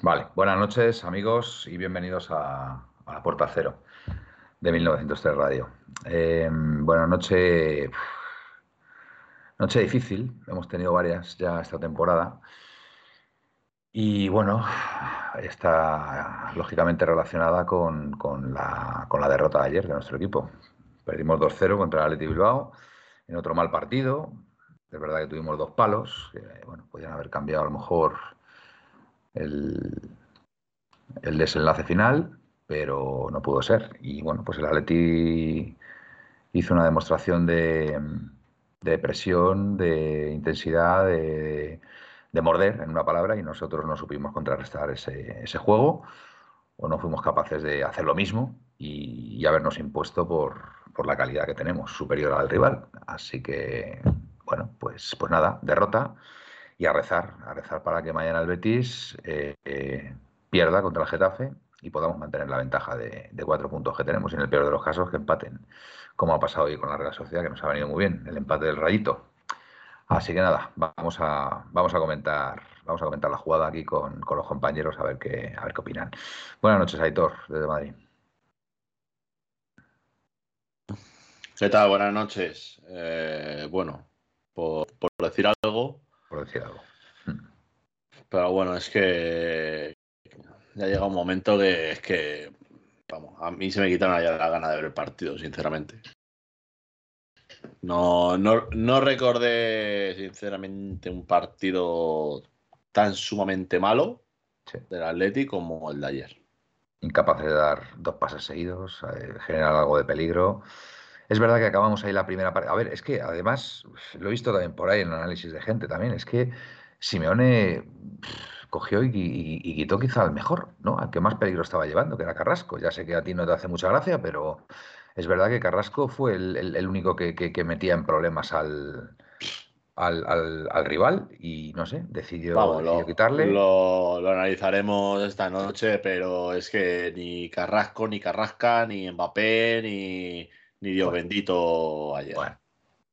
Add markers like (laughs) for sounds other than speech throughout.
Vale, buenas noches amigos y bienvenidos a, la Puerta Cero de 1903 Radio. Eh, buenas noches, noche difícil, hemos tenido varias ya esta temporada y bueno, está lógicamente relacionada con, la, con la derrota de ayer de nuestro equipo. Perdimos 2-0 contra el Atleti Bilbao en otro mal partido. Es verdad que tuvimos dos palos, que bueno, podían haber cambiado a lo mejor el, desenlace final, pero no pudo ser. Y bueno, pues el Atleti hizo una demostración de, presión, de intensidad, de, morder, en una palabra, y nosotros no supimos contrarrestar ese, ese, juego, o no fuimos capaces de hacer lo mismo y, habernos impuesto por, por, la calidad que tenemos, superior al rival. Así que, bueno, pues, pues nada, derrota y a rezar, a rezar para que mañana el Betis eh, eh, pierda contra el Getafe y podamos mantener la ventaja de, cuatro puntos que tenemos y en el peor de los casos que empaten, como ha pasado hoy con la Real Sociedad, que nos ha venido muy bien, el empate del Rayito. Así que nada, vamos a, vamos a comentar vamos a comentar la jugada aquí con, los compañeros a ver qué a ver qué opinan. Buenas noches, Aitor, desde Madrid. ¿Qué tal? Buenas noches. Eh, bueno, por decir algo, por decir algo. Pero bueno, es que ya llega un momento que es que, vamos, a mí se me quitaron ya la gana de ver el partido, sinceramente. No, no, no recordé, sinceramente, un partido tan sumamente malo del Atleti como el de ayer. Incapaz de dar dos pases seguidos, eh, generar algo de peligro. Es verdad que acabamos ahí la primera parte. A ver, es que además, lo he visto también por ahí en el análisis de gente también, es que Simeone cogió y, quitó quizá al mejor, ¿no? Al que más peligro estaba llevando, que era Carrasco. Ya sé que a ti no te hace mucha gracia, pero es verdad que Carrasco fue el, único que, metía en problemas al, al, rival y no sé, decidió, quitarle. Lo, lo, analizaremos esta noche, pero es que ni Carrasco, ni Carrasca, ni Mbappé, ni ni Dios bendito ayer. Bueno,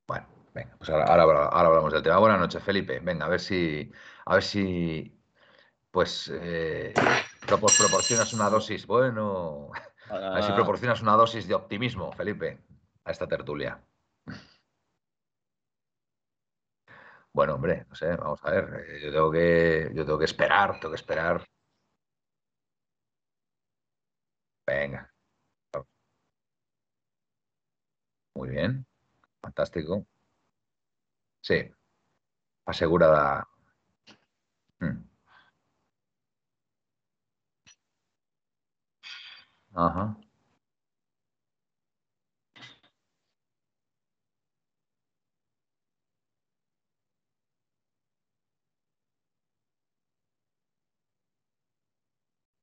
bueno, venga, pues ahora, ahora, hablamos del tema. Buenas noches, Felipe. Venga, a ver si, a ver si, pues, eh, proporcionas una dosis, bueno, a ver si ah. proporcionas una dosis de optimismo, Felipe, a esta tertulia. Bueno, hombre, no sé, vamos a ver. Eh, yo tengo que, yo tengo que esperar, tengo que esperar. Venga. Muy bien, fantástico. Sí, asegurada. Mm. Ajá.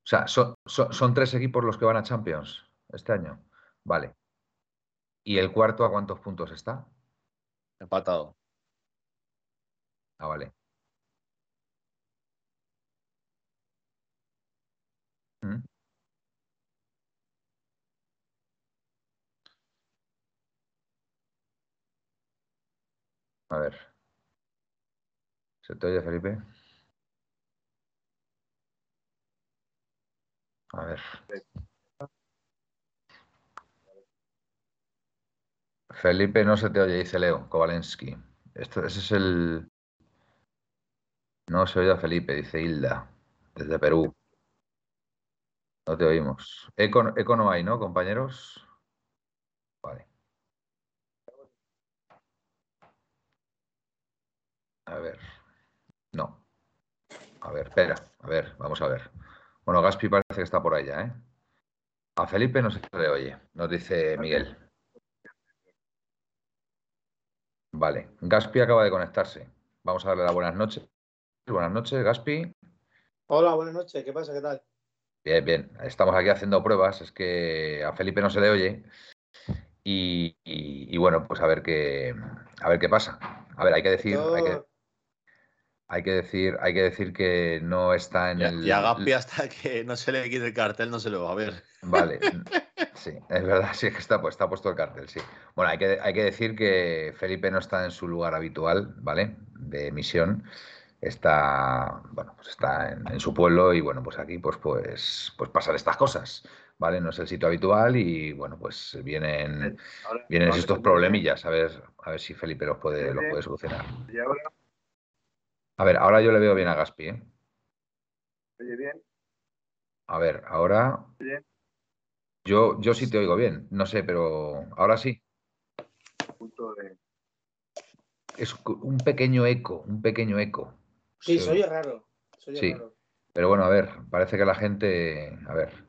O sea, son, son tres equipos los que van a Champions este año. Vale. ¿Y el cuarto a cuántos puntos está? Empatado. Ah, vale. Mm. A ver. ¿Se te oye, Felipe? A ver. Felipe, no se te oye, dice Leo Kovalensky. Esto, ese es el. No se oye a Felipe, dice Hilda, desde Perú. No te oímos. Eco, no hay, ¿no, compañeros? Vale. A ver. No. A ver, espera. A ver, vamos a ver. Bueno, Gaspi parece que está por allá, ¿eh? A Felipe no se le oye, nos dice Miguel. Vale, Gaspi acaba de conectarse. Vamos a darle las buenas noches. Buenas noches, Gaspi. Hola, buenas noches. ¿Qué pasa? ¿Qué tal? Bien, bien. Estamos aquí haciendo pruebas. Es que a Felipe no se le oye. Y, bueno, pues a ver qué a ver qué pasa. A ver, hay que decir, hay que, hay que decir, hay que decir que no está en el. Y a Gaspi hasta que no se le quite el cartel no se lo va a ver. Vale. (laughs) Sí, es verdad, sí que está, pues, está puesto el cartel, sí. Bueno, hay que, hay que decir que Felipe no está en su lugar habitual, ¿vale? De emisión. Está, bueno, pues está en, su pueblo y bueno, pues aquí pues, pues, pues pasan estas cosas, ¿vale? No es el sitio habitual y bueno, pues vienen, vienen estos problemillas, a ver, a ver si Felipe los puede, los puede solucionar. A ver, ahora yo le veo bien a Gaspi, ¿eh? Oye, bien. A ver, ahora. Yo, yo sí te oigo bien, no sé, pero ahora sí. Es un pequeño eco, un pequeño eco. Sí, soy raro. sí. Pero bueno, a ver, parece que la gente. A ver.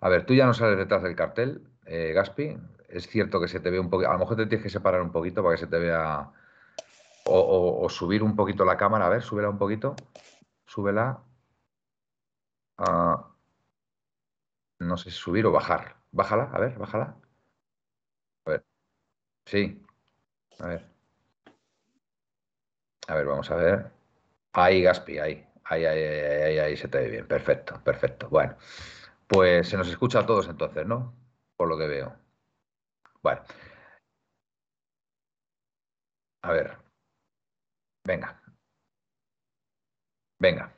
A ver, tú ya no sales detrás del cartel, eh, Gaspi. Es cierto que se te ve un poquito. A lo mejor te tienes que separar un poquito para que se te vea. O, subir un poquito la cámara. A ver, súbela un poquito. Súbela. Ah, no sé si subir o bajar. Bájala, a ver, bájala. A ver. Sí. A ver. A ver, vamos a ver. Ahí, Gaspi, ahí. Ahí, ahí, ahí, ahí, se te ve bien. Perfecto, perfecto. Bueno, pues se nos escucha a todos entonces, ¿no? Por lo que veo. Bueno. A ver. Venga. Venga.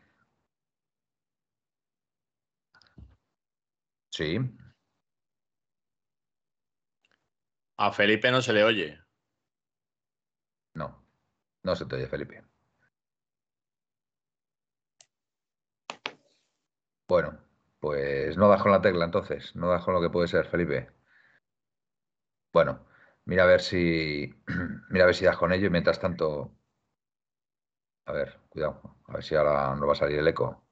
Sí. A Felipe no se le oye. No, no se te oye, Felipe. Bueno, pues no das con la tecla entonces, no das con lo que puede ser, Felipe. Bueno, mira a ver si (clears throat) mira a ver si das con ello y mientras tanto. A ver, cuidado, a ver si ahora no va a salir el eco.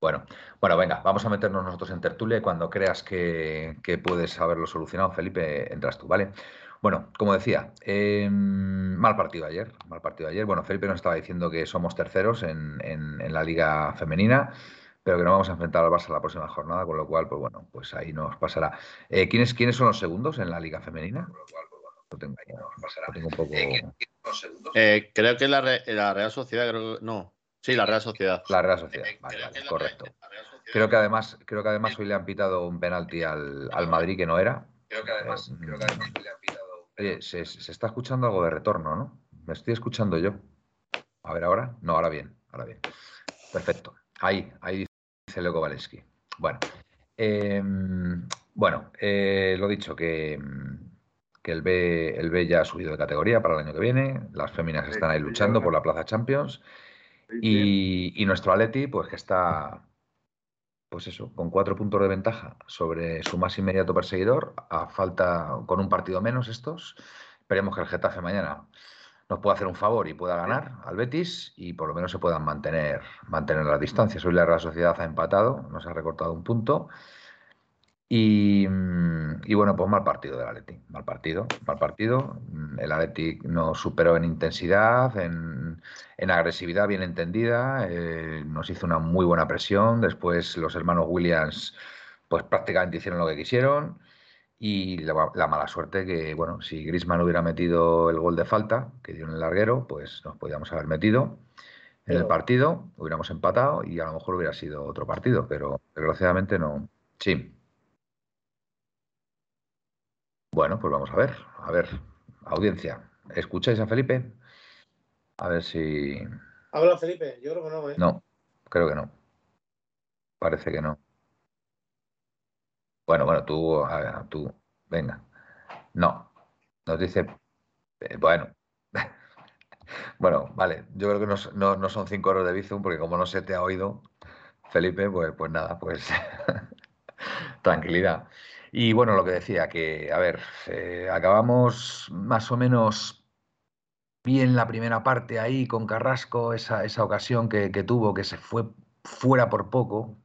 Bueno, bueno, venga, vamos a meternos nosotros en tertulia y cuando creas que, puedes haberlo solucionado, Felipe, entras tú, ¿vale? Bueno, como decía, em, mal partido ayer, mal partido ayer. Bueno, Felipe nos estaba diciendo que somos terceros en, la liga femenina, pero que no vamos a enfrentar al Barça la próxima jornada, con lo cual, pues bueno, pues ahí nos pasará. Eh, ¿quiénes, ¿Quiénes son los segundos en la liga femenina? Lo tengo, ahí, pasará. tengo un poco... Eh, creo que la, la Real Sociedad, creo que no. Sí, la Real Sociedad. La Real Sociedad, vale, vale, correcto. Creo que además, creo que además hoy le han pitado un penalti al, al Madrid que no era. Creo que además, eh, creo que además le han pitado. Oye, se, está escuchando algo de retorno, ¿no? Me estoy escuchando yo. A ver, ahora. No, ahora bien, ahora bien. Perfecto. Ahí, ahí dice Leo Valesky. Bueno, em, bueno, eh, lo dicho, que, que el, B, el B ya ha subido de categoría para el año que viene. Las féminas están ahí luchando por la Plaza Champions. Y, nuestro Atleti, pues que está, pues eso, con cuatro puntos de ventaja sobre su más inmediato perseguidor, a falta con un partido menos estos. Esperemos que el Getafe mañana nos pueda hacer un favor y pueda ganar al Betis y por lo menos se puedan mantener, mantener las distancias. Hoy la Real Sociedad ha empatado, nos ha recortado un punto Mm, y, bueno, pues mal partido del Atleti, mal partido, mal partido. Mm, el Atleti nos superó en intensidad, en, agresividad bien entendida, eh, nos hizo una muy buena presión. Después los hermanos Williams, pues prácticamente hicieron lo que quisieron. Y la, mala suerte que, bueno, si Grisman hubiera metido el gol de falta que dio en el larguero, pues nos podíamos haber metido en el partido, hubiéramos empatado y a lo mejor hubiera sido otro partido, pero desgraciadamente no. Sí. Bueno, pues vamos a ver. A ver, audiencia, ¿escucháis a Felipe? A ver si. ¿Habla Felipe? Yo creo que no, ¿eh? No, creo que no. Parece que no. Bueno, bueno, tú, tú, venga. No, nos dice. Eh, bueno. (laughs) bueno, vale. Yo creo que no, no, son cinco horas de Bizum, porque como no se te ha oído, Felipe, pues, pues nada, pues (laughs) tranquilidad. Y bueno, lo que decía, que, a ver, eh, acabamos más o menos bien la primera parte ahí con Carrasco, esa, esa ocasión que, tuvo, que se fue fuera por poco,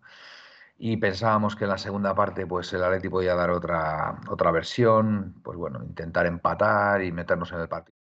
y pensábamos que en la segunda parte pues el Atleti podía dar otra, otra versión, pues bueno, intentar empatar y meternos en el partido.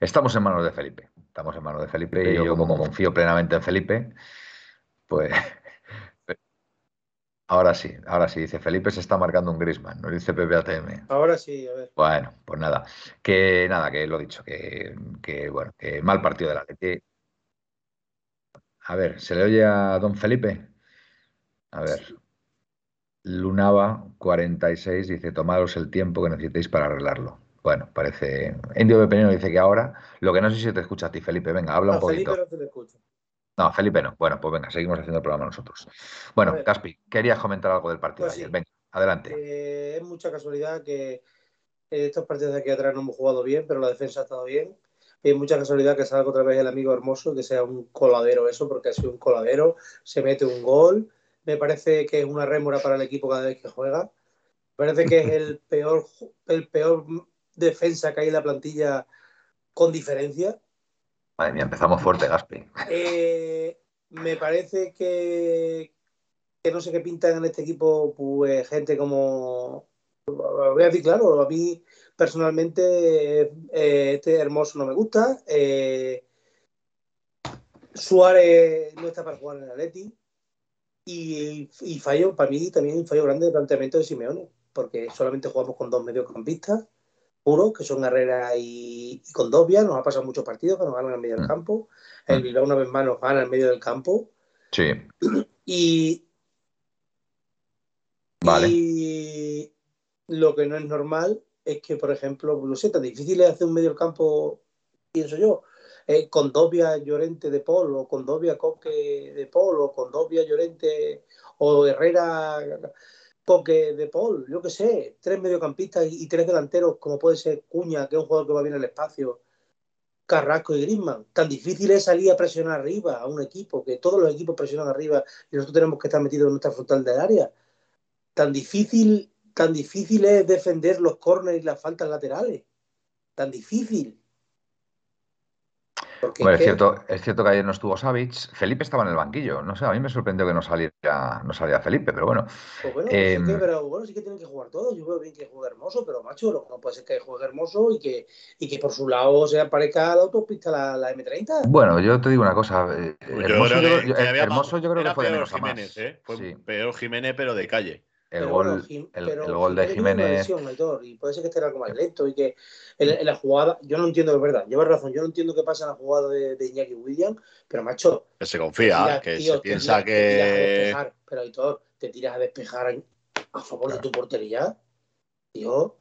Estamos en manos de Felipe. Estamos en manos de Felipe y yo, como confío plenamente en Felipe, pues. (laughs) Ahora sí, ahora sí, dice Felipe se está marcando un Grisman, no dice PPATM. Ahora sí, a ver. Bueno, pues nada, que nada, que lo he dicho, que, que bueno, que mal partido de la A ver, ¿se le oye a don Felipe? A ver. Lunava 46 dice, tomaros el tiempo que necesitéis para arreglarlo. Bueno, parece. Indio de Penino dice que ahora. Lo que no sé si te escucha a ti, Felipe. Venga, habla un poquito. Felipe no te escucha. No, Felipe no. Bueno, pues venga, seguimos haciendo el programa nosotros. Bueno, Caspi, querías comentar algo del partido Pues de ayer. sí. Venga, adelante. Eh, es mucha casualidad que estos partidos de aquí atrás no hemos jugado bien, pero la defensa ha estado bien. Y es mucha casualidad que salga otra vez el amigo hermoso, que sea un coladero eso, porque ha sido un coladero, se mete un gol. Me parece que es una rémora para el equipo cada vez que juega. Me parece que es el peor, el peor defensa que hay en la plantilla con diferencia. Madre mía, empezamos fuerte, Gaspi. Eh, me parece que, que no sé qué pintan en este equipo, pues gente como. Voy a decir claro, a mí personalmente eh, este hermoso no me gusta. eh, Suárez no está para jugar en el Atleti. Y, y fallo, para mí también un fallo grande de planteamiento de Simeone, porque solamente jugamos con dos mediocampistas puros, que son Herrera y, y Condovia. Nos ha pasado muchos partidos que nos ganan en medio del Mm. campo. El Bilbao una vez más nos gana en medio del campo. Sí, Y, vale. y lo que no es normal es que, por ejemplo, no sé, tan difícil es hacer un medio del campo, pienso yo, eh, con Dobia Llorente de Paul, o con Dobia Coque de Paul, o con Dobia Llorente, o Herrera Coque de Paul, yo qué sé, tres mediocampistas y, tres delanteros, como puede ser Cuña, que es un jugador que va bien al espacio, Carrasco y Griezmann. Tan difícil es salir a presionar arriba a un equipo, que todos los equipos presionan arriba y nosotros tenemos que estar metidos en nuestra frontal del área. Tan difícil, tan difícil es defender los córneres y las faltas laterales. Tan difícil. Porque Bueno, es que- cierto, es cierto que ayer no estuvo Savic. Felipe estaba en el banquillo. No sé, a mí me sorprendió que no saliera, no saliera Felipe, pero bueno. Pues bueno, Eh, sí que, pero bueno, sí que tienen que jugar todos. Yo veo bien que juegue hermoso, pero macho, lo que no puede ser que juegue hermoso y que, y que por su lado se aparezca a la autopista la, la M30. Bueno, yo te digo una cosa. eh, Yo Hermoso, creo yo, que- yo- Hermoso yo creo que era fue de peor menos a más. Jiménez, ¿eh? Fue Sí, peor Jiménez, pero de calle. El Pero gol, bueno, Jim- el, pero el gol de Jiménez. lesión, Aitor, y puede ser que esté algo más lento y que en, en la jugada, yo no entiendo, es verdad, llevas razón, yo no entiendo qué pasa en la jugada de, de Iñaki Williams, pero macho, Que se confía, tiras, que tío, se piensa tiras- te tiras a que. despejar, pero Aitor, te tiras a despejar a, a favor de tu portería, tío,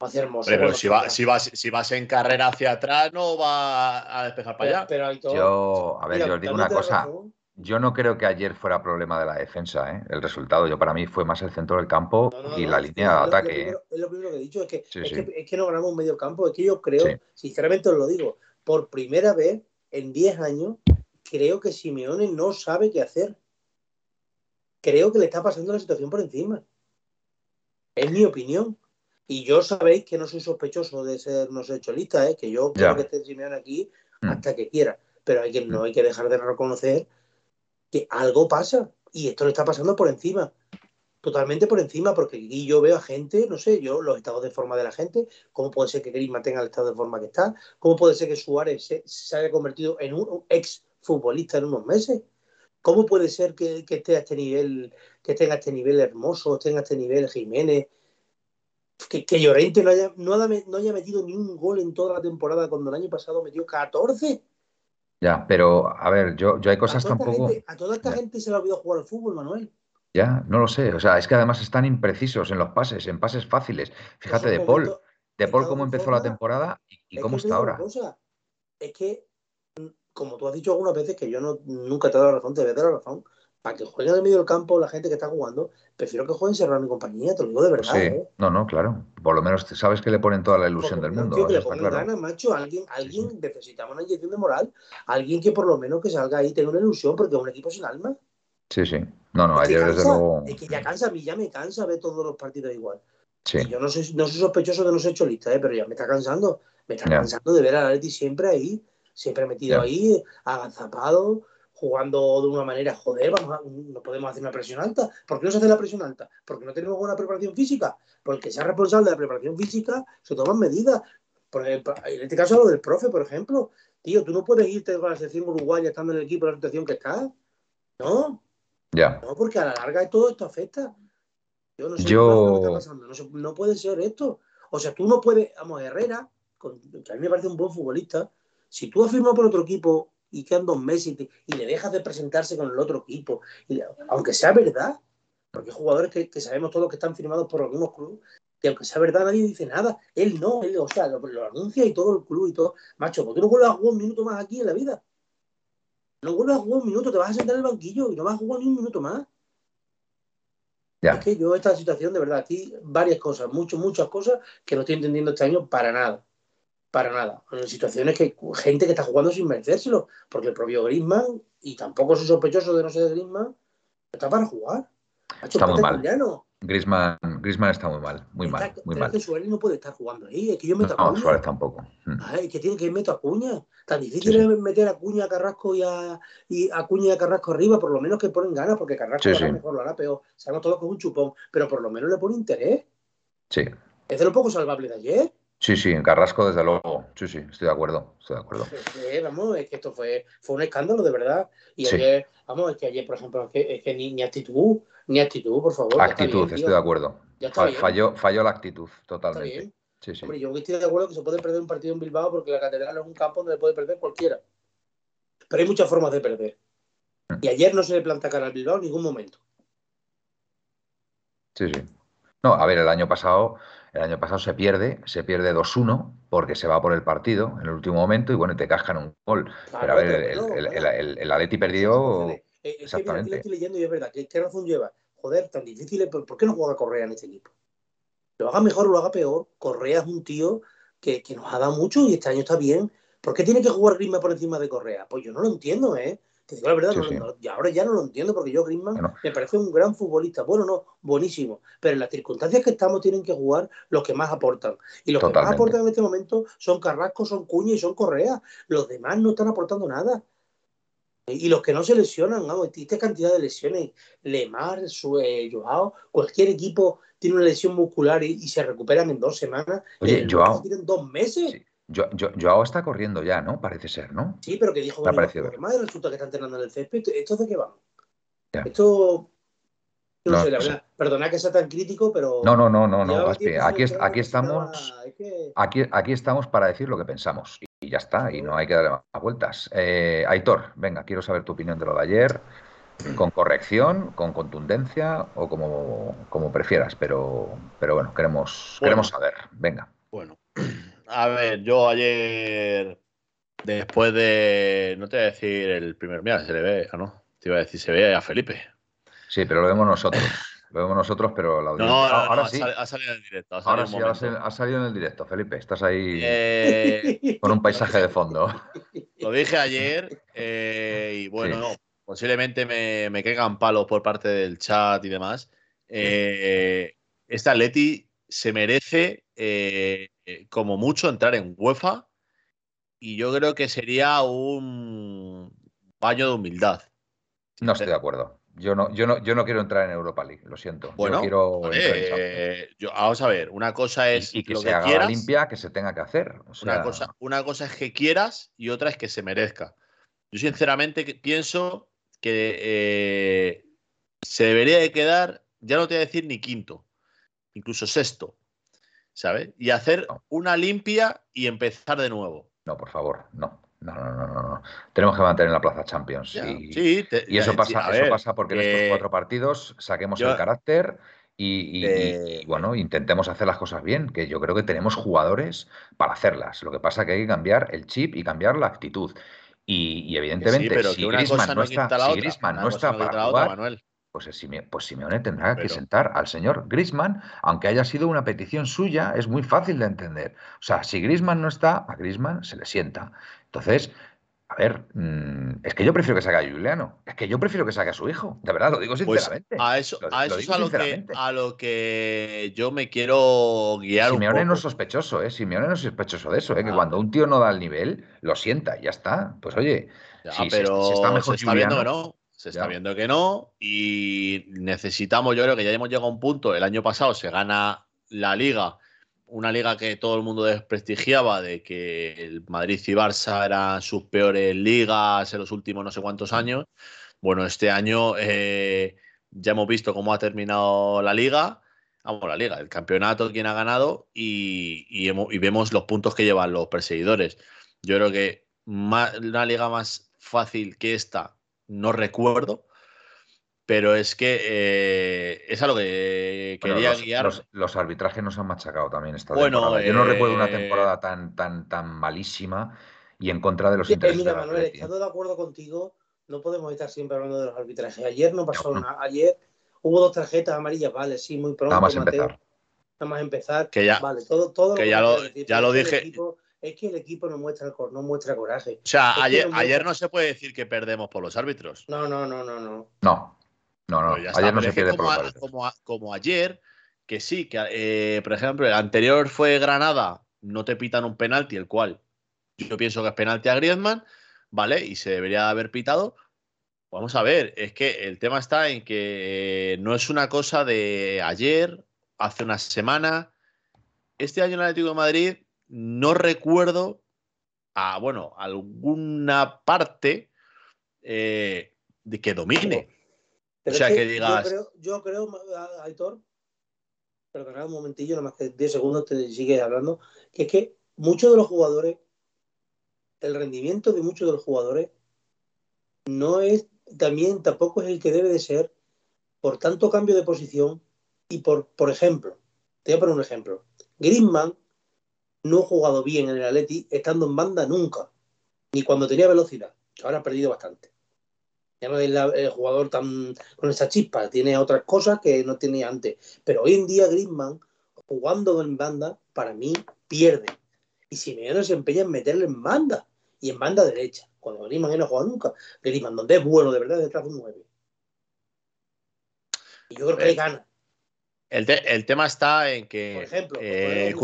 va a hacer hermoso. Pero bueno, si, va- si, vas, si vas en carrera hacia atrás, no va a despejar para pero, allá. pero Aitor, Yo, a ver, mira, yo os digo una cosa. razón, Yo no creo que ayer fuera problema de la defensa, ¿eh? El resultado. Yo para mí fue más el centro del campo No, no, y no, la línea de lo- ataque. ¿eh? primero- Es lo primero que he dicho, es que, Sí, es, sí. que, es que no ganamos un medio campo, es que yo creo, Sí. sinceramente os lo digo, por primera vez en 10 años, creo que Simeone no sabe qué hacer. Creo que le está pasando la situación por encima. Es mi opinión. Y yo sabéis que no soy sospechoso de ser no ser cholista, ¿eh? que yo Ya. quiero que esté Simeone aquí Mm. hasta que quiera. Pero hay que, no hay que dejar de reconocer que algo pasa. Y esto le está pasando por encima totalmente por encima, porque aquí yo veo a gente, no sé, yo, los estados de forma de la gente, cómo puede ser que Griezmann tenga el estado de forma que está, cómo puede ser que Suárez se, haya convertido en un, ex futbolista en unos meses, cómo puede ser que, que esté a este nivel, que tenga este nivel hermoso, tenga este nivel Jiménez, que, Llorente no, haya, no haya metido ni un gol en toda la temporada, cuando el año pasado metió 14. Ya, pero a ver, yo, yo hay cosas tampoco. gente, a toda esta Ya. gente se le ha olvidado jugar al fútbol, Manuel. Ya, no lo sé. O sea, es que además están imprecisos en los pases, en pases fáciles. Fíjate, de Paul, de Paul cómo empezó la temporada y, cómo está ahora. cosa, es que, mm, como tú has dicho algunas veces, que yo no, nunca te he dado la razón, te voy a dar la razón, para que jueguen en el medio del campo la gente que está jugando, prefiero que jueguen Serrano y compañía, te lo digo de Pues verdad, sí, ¿eh? no, no, claro. Por lo menos sabes que le ponen toda la ilusión del mundo, tío, que le claro. ganas, macho, alguien, alguien necesitamos una inyección de moral, alguien que por lo menos que salga ahí tenga una ilusión, porque es un equipo sin alma. Sí, sí. No, no, es, ayer desde cansa, luego. es que ya cansa, a mí ya me cansa ver todos los partidos igual. Sí, Y yo no soy, no soy sospechoso de no ser cholista, ¿eh? pero ya me está cansando. Me está cansando de ver al Atleti siempre ahí, siempre metido ahí, agazapado, jugando de una manera, joder, vamos a- no podemos hacer una presión alta. ¿Por qué no se hace la presión alta? Porque no tenemos buena preparación física. Porque sea responsable de la preparación física se toman medidas. en este caso lo del profe, por ejemplo. Tío, tú no puedes irte con la selección uruguaya estando en el equipo en la situación que está. No. Ya. No, porque a la larga todo esto afecta. Yo no sé Yo- qué está pasando. No, puede ser esto. O sea, tú no puedes, vamos, Herrera, con- que a mí me parece un buen futbolista, si tú has firmado por otro equipo y quedan dos meses y, te- y le dejas de presentarse con el otro equipo, y aunque sea verdad, porque hay jugadores que, que sabemos todos que están firmados por los mismos clubes, que aunque sea verdad nadie dice nada, él no, él, o sea, lo, lo anuncia y todo el club y todo. Macho, pues tú no vuelves a jugar un minuto más aquí en la vida. No vuelves a jugar un minuto, te vas a sentar en el banquillo y no vas a jugar ni un minuto más. Ya. Es que yo esta situación, de verdad, aquí varias cosas, muchas, muchas cosas que no estoy entendiendo este año para nada. Para nada. En situaciones que gente que está jugando sin merecérselo, porque el propio Griezmann, y tampoco soy sospechoso de no ser Griezmann, está para jugar. Macho, Está muy mal. Juliano. Griezmann, Griezmann está muy mal, muy mal, muy mal. que Suárez no puede estar jugando ahí, es que yo meto a No, Acuña. Suárez tampoco. Mm. Ay, que tiene que meto a Cuña. Tan difícil Sí, sí. es meter a Cuña, a Carrasco y a, y a Cuña y a Carrasco arriba, por lo menos que ponen ganas, porque Carrasco Sí, lo hará sí. mejor, lo hará peor. Sabemos todos que es un chupón, pero por lo menos le pone interés. Sí, Es de lo poco salvable de ayer. Sí, sí, en Carrasco desde luego. Sí, sí, estoy de acuerdo, estoy de acuerdo. Que, vamos, es que esto fue, fue un escándalo de verdad. Y Sí. ayer, vamos, es que ayer, por ejemplo, es que, es que ni, ni actitud, ni actitud, por favor. Actitud, bien, tío. estoy de acuerdo. Falló, falló la actitud, Está totalmente. bien. Sí, sí. Hombre, yo estoy de acuerdo que se puede perder un partido en Bilbao porque la catedral es un campo donde puede perder cualquiera. Pero hay muchas formas de perder. Mm. Y ayer no se le planta cara al Bilbao en ningún momento. Sí, sí. No, a ver, el año pasado, el año pasado se pierde, se pierde 2-1 porque se va por el partido en el último momento y bueno, te cascan un gol. Pero a ver, el, el, Atleti perdió. concede. Eh, Es que mira, aquí lo Exactamente. estoy leyendo y es verdad. ¿Qué, qué razón lleva? Joder, tan difícil. ¿Por qué no juega Correa en este equipo? Lo haga mejor o lo haga peor. Correa es un tío que, que nos ha dado mucho y este año está bien. ¿Por qué tiene que jugar Griezmann por encima de Correa? Pues yo no lo entiendo, ¿eh? Te digo la verdad, Sí, no, sí. no- y ahora ya no lo entiendo porque yo Bueno. me parece un gran futbolista. Bueno, no, buenísimo. Pero en las circunstancias que estamos tienen que jugar los que más aportan. Y los que más aportan en este momento son Carrasco, son Cuña y son Correa. Los demás no están aportando nada. Y los que no se lesionan, vamos, esta cantidad de lesiones, Lemar, su, eh, Joao, cualquier equipo tiene una lesión muscular y, y se recuperan en dos semanas. Oye, Joao. tienen dos meses. Sí. Yo, yo, Joao está corriendo ya, ¿no? Parece ser, ¿no? Sí, pero que dijo ver. más resulta que está entrenando en el césped. ¿Esto de qué va? Ya. Esto. No, No, sé, la sé. verdad. Perdona que sea tan crítico, pero. No, no, no, no, no. Aquí, es- aquí estamos. es que- Aquí, aquí estamos para decir lo que pensamos y ya está, y no hay que darle más vueltas. Eh, Aitor, venga, quiero saber tu opinión de lo de ayer, con corrección, con contundencia o como, como prefieras, pero, pero bueno, queremos, Bueno. queremos saber. Venga. Bueno, a ver, yo ayer, después de, no te voy a decir el primer, mira, se le ve, no, te iba a decir, se ve a Felipe. Sí, pero lo vemos nosotros. Lo vemos nosotros, pero la audiencia. no, no, ahora sí, ha salido en el directo. Ha salido ahora sí, ha salido en el directo, Felipe. Estás ahí Eh, con un paisaje de fondo. lo dije ayer eh, y bueno, no, posiblemente me, me caigan palos por parte del chat y demás. Eh, este Atleti se merece eh, eh, como mucho entrar en UEFA y yo creo que sería un baño de humildad. No estoy de acuerdo. Yo no, yo no, yo no quiero entrar en Europa League, lo siento. Bueno, yo quiero eh, yo- vamos a ver, una cosa es y, y que lo se que haga quieras, limpia que se tenga que hacer. O sea, una, cosa, una cosa es que quieras y otra es que se merezca. Yo sinceramente pienso que eh, se debería de quedar, ya no te voy a decir ni quinto, incluso sexto, ¿sabes? Y hacer No. una limpia y empezar de nuevo. No, por favor, no. No, no, no, no, no. Tenemos que mantener la plaza Champions. Ya, y, sí, te- y eso ya, pasa, eso pasa porque en que- estos cuatro partidos saquemos yo- el carácter y, y- y- Eh, y, bueno, intentemos hacer las cosas bien, que yo creo que tenemos jugadores para hacerlas. Lo que pasa es que hay que cambiar el chip y cambiar la actitud. Y, y que sí, evidentemente, pero si cosa no está, si otra. No está para otra, jugar, Manuel. Pues, el Sime- pues Simeone tendrá que Pero- sentar al señor Griezmann, aunque haya sido una petición suya, es muy fácil de entender. O sea, si Griezmann no está, a Griezmann se le sienta. Entonces, a ver, mm, es que yo prefiero que saque a Juliano, es que yo prefiero que saque a su hijo, de verdad, lo digo Pues sinceramente. a eso, Lo- a lo eso es a lo, que, sinceramente. a lo que yo me quiero guiar Simeone un no es sospechoso, ¿eh? Simeone no es sospechoso de eso, ¿eh? Que Ah. cuando un tío no da el nivel, lo sienta y ya está. Pues oye, Ya, si, pero si está mejor se está viendo que Juliano, no. Se está Ya. viendo que no. Y necesitamos, yo creo que ya hemos llegado a un punto. El año pasado se gana la liga una liga que todo el mundo desprestigiaba, de que el Madrid y Barça eran sus peores ligas en los últimos no sé cuántos años. Bueno, este año eh, ya hemos visto cómo ha terminado la liga, vamos, la liga, el campeonato, quién ha ganado y, vemos los puntos que llevan los perseguidores. Yo creo que una liga más fácil que esta no recuerdo pero es que eh, es algo que quería los, guiar. Los, arbitrajes nos han machacado también esta bueno, Yo no recuerdo una eh, temporada tan, tan, tan malísima y en contra de los intereses. Mira, Manuel, estando de acuerdo contigo, no podemos estar siempre hablando de los arbitrajes. Ayer no pasó nada. Ayer hubo dos tarjetas amarillas, vale, sí, muy pronto. Nada más empezar. Nada más empezar. Que ya, vale, todo, todo que ya lo, ya lo dije. Es que el equipo no muestra, no muestra coraje. O sea, ayer, no ayer no se puede decir que perdemos por los árbitros. No, no, no, no, no. No. No, no, ayer no se pierde como, como, ayer, que sí, que eh, por ejemplo, el anterior fue Granada, no te pitan un penalti, el cual yo pienso que es penalti a Griezmann, ¿vale? Y se debería haber pitado. Vamos a ver, es que el tema está en que no es una cosa de ayer, hace una semana. Este año en el Atlético de Madrid no recuerdo a, bueno, alguna parte eh, de que domine o sea, que, digas. Yo creo, Aitor, perdonad un momentillo, nada más que 10 segundos te sigues hablando, que es que muchos de los jugadores, el rendimiento de muchos de los jugadores no es, también tampoco es el que debe de ser por tanto cambio de posición y por, por ejemplo, te voy a poner un ejemplo. Griezmann no ha jugado bien en el Atleti estando en banda nunca, ni cuando tenía velocidad. Ahora ha perdido bastante ya no es el jugador tan con esa chispa, tiene otras cosas que no tenía antes. Pero hoy en día Griezmann, jugando en banda, para mí pierde. Y Simeone se empeña en meterle en banda y en banda derecha, cuando Griezmann no jugado nunca. Griezmann, donde es bueno de verdad, detrás de un 9. Y yo creo que gana. El, tema está en que Por ejemplo, eh,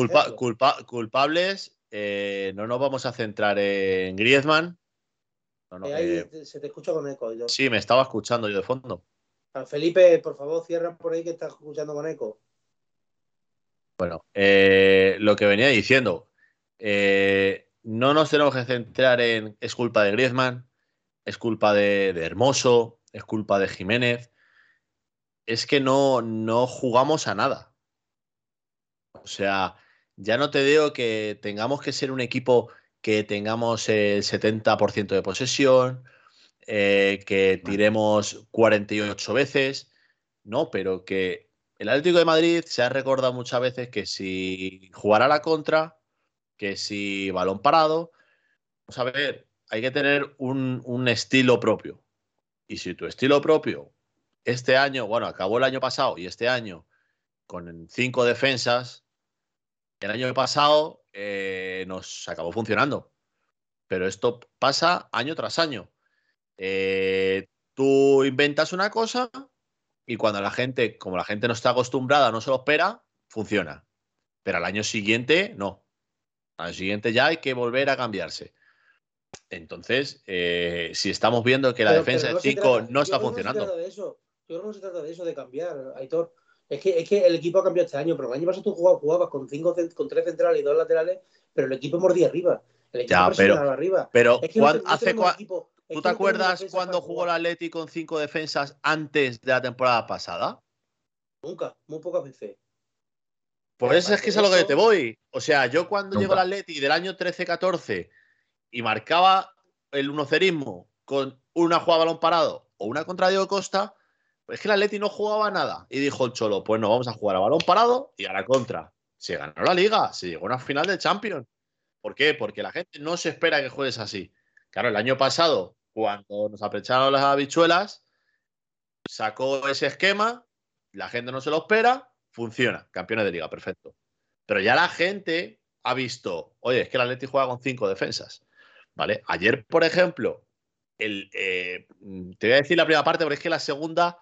culpables eh, no nos vamos a centrar en Griezmann, eh, se te escucha con eco. Sí, me estaba escuchando yo de fondo. Felipe, por favor, cierra por ahí que estás escuchando con eco. Bueno, lo que venía diciendo, no nos tenemos que centrar en es culpa de Griezmann, es culpa de, Hermoso, es culpa de Jiménez. Es que no, no jugamos a nada. O sea, ya no te digo que tengamos que ser un equipo que tengamos el 70% de posesión, eh, que tiremos 48 veces, no, pero que el Atlético de Madrid se ha recordado muchas veces que si jugara la contra, que si balón parado, vamos a ver, hay que tener un, un estilo propio. Y si tu estilo propio, este año, bueno, acabó el año pasado y este año con cinco defensas, el año pasado eh, nos acabó funcionando. Pero esto pasa año tras año. Eh, tú inventas una cosa y cuando la gente, como la gente no está acostumbrada, no se lo espera, funciona. Pero al año siguiente, no. Al año siguiente ya hay que volver a cambiarse. Entonces, eh, si estamos viendo que la defensa de 5 no está funcionando. No de eso. Yo creo que no se trata de eso, de cambiar, Aitor. Es que, es que el equipo ha cambiado este año, pero el año pasado tú jugabas, con, cinco, con tres centrales y dos laterales, pero el equipo mordía arriba. El equipo ya, pero, arriba. Pero hace ¿Tú te acuerdas cuando jugó el Atleti con cinco defensas antes de la temporada pasada? Nunca, muy pocas veces. Por eso es que es a lo que te voy. O sea, yo cuando llegó el Atleti del año 13-14 y marcaba el unocerismo con una jugada balón parado o una contra Diego Costa, es que el Atleti no jugaba nada. Y dijo el Cholo, pues no, vamos a jugar a balón parado y a la contra. Se ganó la liga, se llegó a una final de Champions. ¿Por qué? Porque la gente no se espera que juegues así. Claro, el año pasado, cuando nos aprecharon las habichuelas, sacó ese esquema, la gente no se lo espera, funciona. Campeones de liga, perfecto. Pero ya la gente ha visto, oye, es que el Atleti juega con cinco defensas. ¿Vale? Ayer, por ejemplo, eh, te voy a decir la primera parte, pero es que la segunda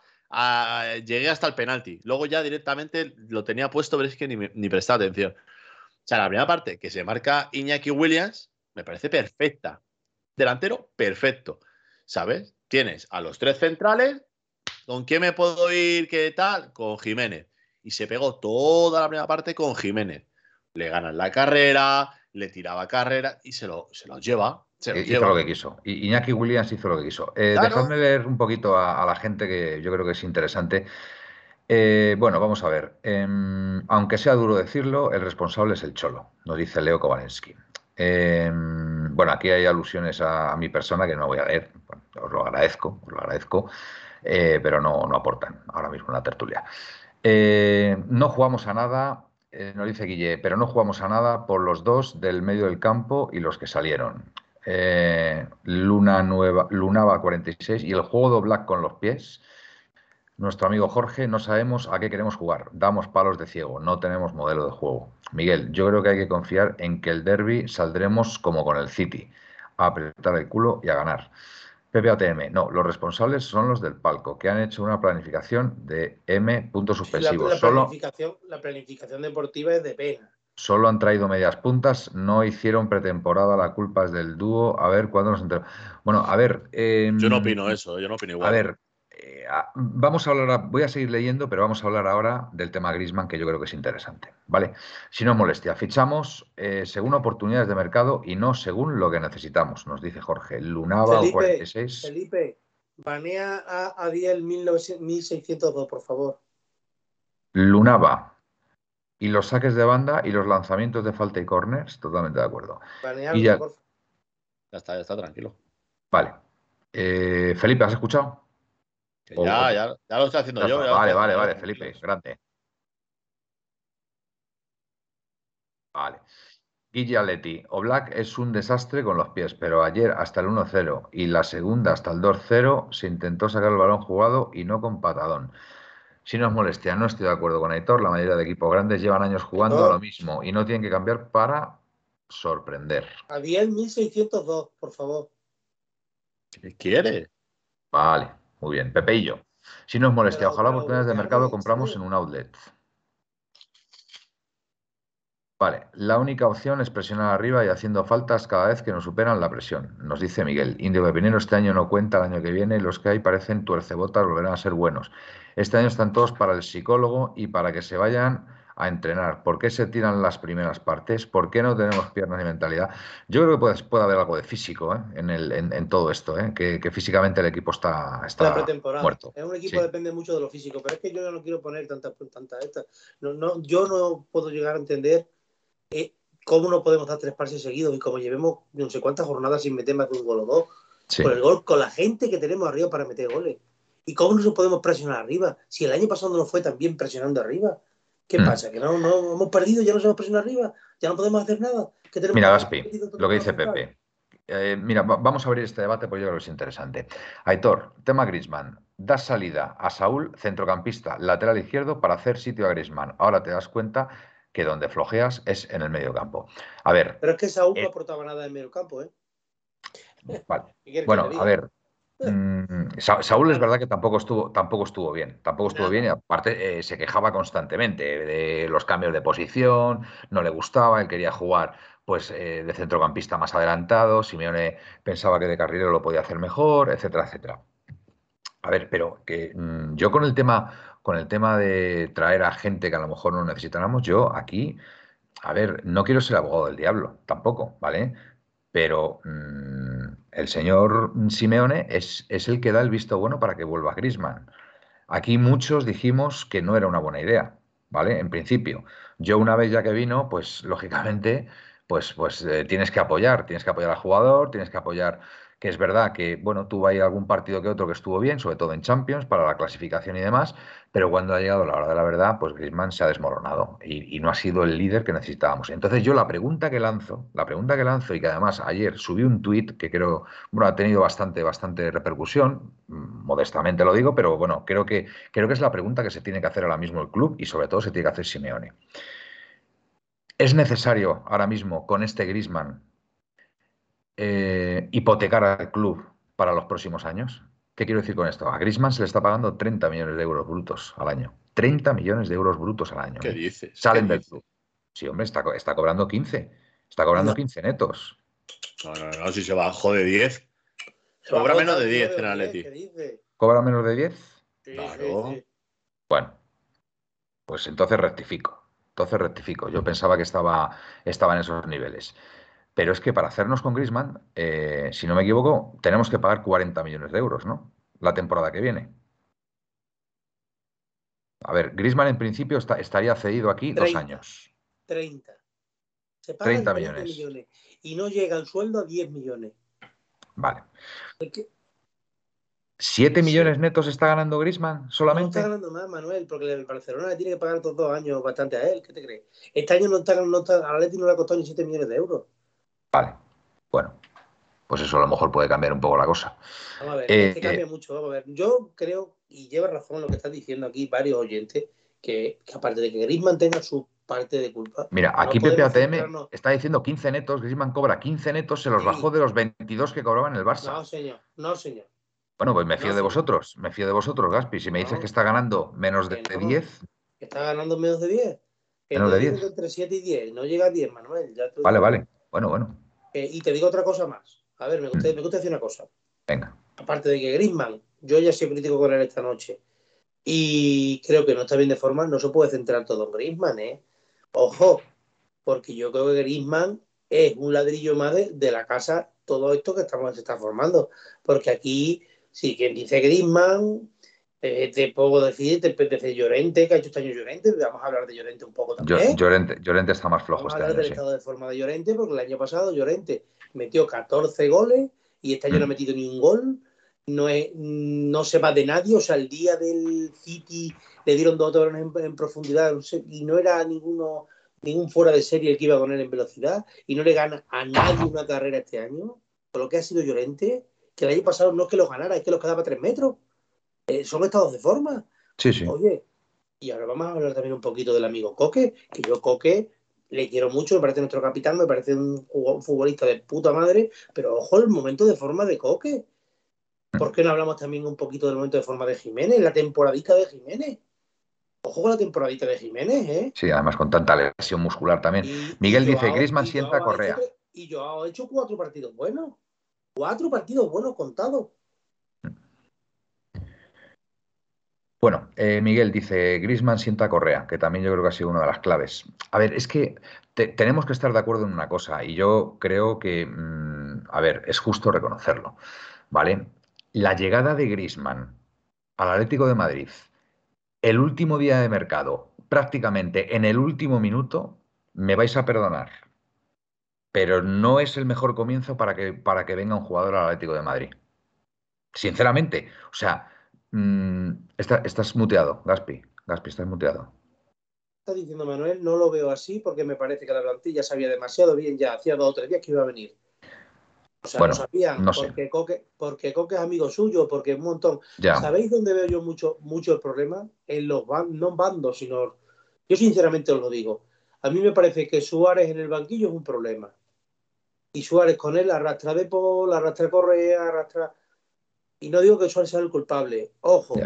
llegué hasta el penalti. Luego ya directamente lo tenía puesto, pero es que ni, ni prestaba atención. O sea, la primera parte que se marca Iñaki Williams me parece perfecta. Delantero, perfecto. ¿Sabes? Tienes a los tres centrales. ¿Con quién me puedo ir? ¿Qué tal? Con Jiménez. Y se pegó toda la primera parte con Jiménez. le ganan la carrera, le tiraba carrera y se lo, se lo lleva. Hizo lo que quiso. Y Iñaki Williams hizo lo que quiso. Eh, dejadme leer un poquito a, la gente que yo creo que es interesante. Eh, bueno, vamos a ver. Em, aunque sea duro decirlo, el responsable es el Cholo, nos dice Leo Kovalensky. Em, bueno, aquí hay alusiones a, mi persona que no voy a leer. os lo agradezco, os lo agradezco, eh, pero no, no aportan ahora mismo en la tertulia. no jugamos a nada nos dice Guille, pero no jugamos a nada por los dos del medio del campo y los que salieron. Eh, Luna Nueva, Lunaba 46 y el juego de Black con los pies. Nuestro amigo Jorge, no sabemos a qué queremos jugar. Damos palos de ciego, no tenemos modelo de juego. Miguel, yo creo que hay que confiar en que el derby saldremos como con el City, a apretar el culo y a ganar. PPATM, no, los responsables son los del palco, que han hecho una planificación de M puntos suspensivos. La, planificación, la planificación deportiva es de pena. Solo han traído medias puntas, no hicieron pretemporada, la culpa es del dúo. A ver cuándo nos enteramos. Bueno, a ver. Em, yo no opino eso, yo no opino igual. A ver, vamos a hablar, voy a seguir leyendo, pero vamos a hablar ahora del tema Grisman, que yo creo que es interesante. ¿Vale? Si no molestia, fichamos eh, según oportunidades de mercado y no según lo que necesitamos, nos dice Jorge. Lunaba Felipe, 46. Felipe, banea a Adiel 1602, por favor. Lunaba. Y los saques de banda y los lanzamientos de falta y corners, totalmente de acuerdo. y ya... ya está, ya está, tranquilo. Vale. Eh, Felipe, ¿has escuchado? ya, ya, ya, lo estoy haciendo yo. Vale, vale, vale, Felipe, grande. Vale. Guille Aletti, Oblak es un desastre con los pies, pero ayer hasta el 1-0 y la segunda hasta el 2-0 se intentó sacar el balón jugado y no con patadón. Si nos molestia, no estoy de acuerdo con Aitor, la mayoría de equipos grandes llevan años jugando a lo mismo y no tienen que cambiar para sorprender. A 10.602, por favor. ¿Qué quiere? Vale. Muy bien. Pepe y yo. Si nos molestia, ojalá oportunidades de mercado compramos en un outlet. Vale, la única opción es presionar arriba y haciendo faltas cada vez que nos superan la presión, nos dice Miguel. Indio Pepinero este año no cuenta, el año que viene los que hay parecen tuercebotas, volverán a ser buenos. Este año están todos para el psicólogo y para que se vayan a entrenar? ¿Por qué se tiran las primeras partes? ¿Por qué no tenemos piernas ni mentalidad? Yo creo que puede, puede haber algo de físico ¿eh? en, el, en, todo esto, ¿eh? que, físicamente el equipo está, está muerto. Es un equipo que depende mucho de lo físico, pero es que yo no quiero poner tantas tanta estas. No, no, yo no puedo llegar a entender eh, cómo no podemos dar tres pases seguidos y como llevemos no sé cuántas jornadas sin meter más de un gol o dos. Con el gol, con la gente que tenemos arriba para meter goles. ¿Y cómo no nos podemos presionar arriba? Si el año pasado no fue tan bien presionando arriba. ¿Qué mm. pasa? ¿Que no, no, hemos perdido? ¿Ya nos hemos presionado arriba? ¿Ya no podemos hacer nada? mira, Gaspi, lo que dice Pepe. Eh, mira, vamos a abrir este debate porque yo creo que es interesante. Aitor, tema Grisman. Das salida a Saúl, centrocampista, lateral izquierdo, para hacer sitio a Grisman. Ahora te das cuenta que donde flojeas es en el medio campo. A ver. Pero es que Saúl no eh, aportaba nada en el medio campo, ¿eh? Vale. (laughs) Bueno, a ver, Mm, Saúl es verdad que tampoco estuvo, tampoco estuvo bien, tampoco estuvo bien y aparte eh, se quejaba constantemente de los cambios de posición, no le gustaba, él quería jugar pues eh, de centrocampista más adelantado, Simeone pensaba que de carrilero lo podía hacer mejor, etcétera, etcétera. A ver, pero que mm, yo con el tema, con el tema de traer a gente que a lo mejor no necesitáramos, yo aquí, a ver, no quiero ser abogado del diablo, tampoco, ¿vale? pero mm, el señor Simeone es, es, el que da el visto bueno para que vuelva Grisman. Aquí muchos dijimos que no era una buena idea, ¿vale? En principio. Yo una vez ya que vino, pues lógicamente, pues, pues eh, tienes que apoyar, tienes que apoyar al jugador, tienes que apoyar es verdad que, bueno, tuvo ahí algún partido que otro que estuvo bien, sobre todo en Champions, para la clasificación y demás, pero cuando ha llegado la hora de la verdad, pues Griezmann se ha desmoronado y, no ha sido el líder que necesitábamos. Entonces yo la pregunta que lanzo, la pregunta que lanzo y que además ayer subí un tuit que creo, bueno, ha tenido bastante, bastante repercusión, mm, modestamente lo digo, pero bueno, creo que, creo que es la pregunta que se tiene que hacer ahora mismo el club y sobre todo se tiene que hacer Simeone. ¿Es necesario ahora mismo con este Griezmann eh, hipotecar al club para los próximos años. ¿Qué quiero decir con esto? A Grisman se le está pagando 30 millones de euros brutos al año. 30 millones de euros brutos al año. ¿Qué ¿eh? dices? Salen del club. Sí, hombre, está, está cobrando 15. Está cobrando 15 netos. No, no, no, si se bajó de 10. Cobra menos de 10 en Atleti. ¿Cobra menos de 10? claro. Bueno, pues entonces rectifico. Entonces rectifico. Yo pensaba que estaba, estaba en esos niveles. Pero es que para hacernos con Grisman, eh, si no me equivoco, tenemos que pagar 40 millones de euros, ¿no? La temporada que viene. A ver, Grisman en principio estaría cedido aquí dos años. 30. Se 30 millones. Y no llega el sueldo a 10 millones. Vale. ¿Siete millones netos está ganando Grisman solamente? No está ganando más, Manuel, porque el Barcelona le tiene que pagar todos dos años bastante a él. ¿Qué te crees? Este año no está, no está, a Atleti no le ha costado ni 7 millones de euros. Vale. Bueno, pues eso a lo mejor puede cambiar un poco la cosa. Vamos a ver, eh, que cambia mucho. Vamos a ver. Yo creo, y lleva razón lo que están diciendo aquí varios oyentes, que, aparte de que Grisman tenga su parte de culpa. Mira, aquí Pepe ATM está diciendo 15 netos, Grisman cobra 15 netos, se los bajó de los 22 que cobraba en el Barça. No, señor, no, señor. Bueno, pues me fío de vosotros, me fío de vosotros, Gaspi. Si me dices que está ganando menos de, 10. ¿Está ganando menos de 10? Menos de 10. Entre 7 y 10, no llega a 10, Manuel. vale, vale. Bueno, bueno. Eh, y te digo otra cosa más. A ver, me gusta, mm. me gusta decir una cosa. Venga. Aparte de que Griezmann, yo ya soy crítico con él esta noche. Y creo que no está bien de forma, no se puede centrar todo en Griezmann, ¿eh? Ojo, porque yo creo que Griezmann es un ladrillo más de, la casa, todo esto que estamos, se está formando. Porque aquí Sí, quien dice Griezmann, eh, te puedo decir, te dice Llorente, que ha hecho este año Llorente, vamos a hablar de Llorente un poco también. Llorente, Llorente está más flojo vamos a este hablar del estado de forma de Llorente, porque el año pasado Llorente metió 14 goles y este año no ha mm. metido ni un gol. No, es, no se va de nadie, o sea, el día del City le dieron dos horas en, profundidad y no era ninguno ningún fuera de serie el que iba a poner en velocidad y no le gana a nadie una carrera este año, por lo que ha sido Llorente, que el año pasado no es que los ganara, es que los quedaba tres metros. Eh, son estados de forma. Sí, sí. Oye, y ahora vamos a hablar también un poquito del amigo Coque, que yo Coque le quiero mucho, me parece nuestro capitán, me parece un futbolista de puta madre, pero ojo el momento de forma de Coque. ¿Por qué no hablamos también un poquito del momento de forma de Jiménez, la temporadita de Jiménez? Ojo con la temporadita de Jiménez, ¿eh? Sí, además con tanta lesión muscular también. Miguel dice, Grisman sienta Correa. y yo he hecho cuatro partidos buenos. Cuatro partidos buenos contados. Bueno, eh, Miguel dice, Grisman sienta Correa, que también yo creo que ha sido una de las claves. A ver, es que tenemos que estar de acuerdo en una cosa, y yo creo que, mm, a ver, es justo reconocerlo, ¿vale? La llegada de Grisman al Atlético de Madrid, el último día de mercado, prácticamente en el último minuto, me vais a perdonar, pero no es el mejor comienzo para que, para que venga un jugador al Atlético de Madrid. Sinceramente, o sea, mm, estás muteado, Gaspi. Gaspi, estás muteado. Está diciendo Manuel, no lo veo así porque me parece que la plantilla sabía demasiado bien ya, hacía dos o tres días que iba a venir. O sea, bueno, no sabían, porque, Coque, porque Coque es amigo suyo, porque un montón. ¿Sabéis dónde veo yo mucho, mucho el problema? En los no bandos, sino. Yo sinceramente os lo digo. A mí me parece que Suárez en el banquillo es un problema y Suárez con él arrastra de Paul, arrastra Correa, arrastra. Y no digo que Suárez sea el culpable, ojo.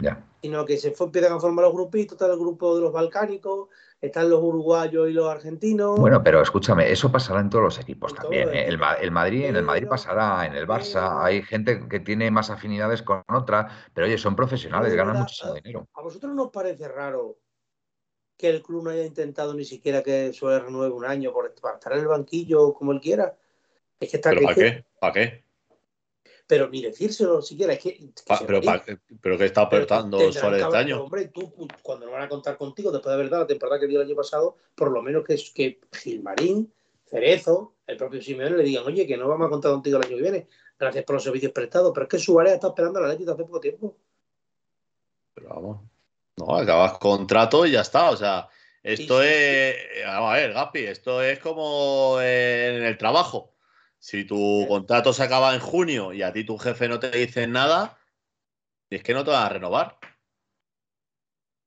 Ya. Sino que se fue, empiezan a formar los grupitos, está el grupo de los balcánicos, están los uruguayos y los argentinos. Bueno, pero escúchame, eso pasará en todos los equipos también. ¿eh? El, Madrid, en el Madrid pasará, en el Barça, hay gente que tiene más afinidades con otra, pero oye, son profesionales, ganan muchísimo dinero. ¿A vosotros no os parece raro que el club no haya intentado ni siquiera que Suárez renueve un año por, para estar en el banquillo como él quiera. Es que está ¿Pero para qué? ¿Para qué? Pero ni decírselo siquiera. Es que, pero, pero que está aportando Suárez este año. Hombre, tú, cuando no van a contar contigo después de verdad la temporada que dio el año pasado, por lo menos que, que Gilmarín, Cerezo, el propio Simeone le digan, oye, que no vamos a contar contigo el año que viene. Gracias por los servicios prestados. Pero es que Suárez está esperando a la Leti hace poco tiempo. Pero vamos. No, acabas contrato y ya está. O sea, esto es. Vamos a ver, Gapi, esto es como en el trabajo. Si tu contrato se acaba en junio y a ti tu jefe no te dice nada, es que no te van a renovar.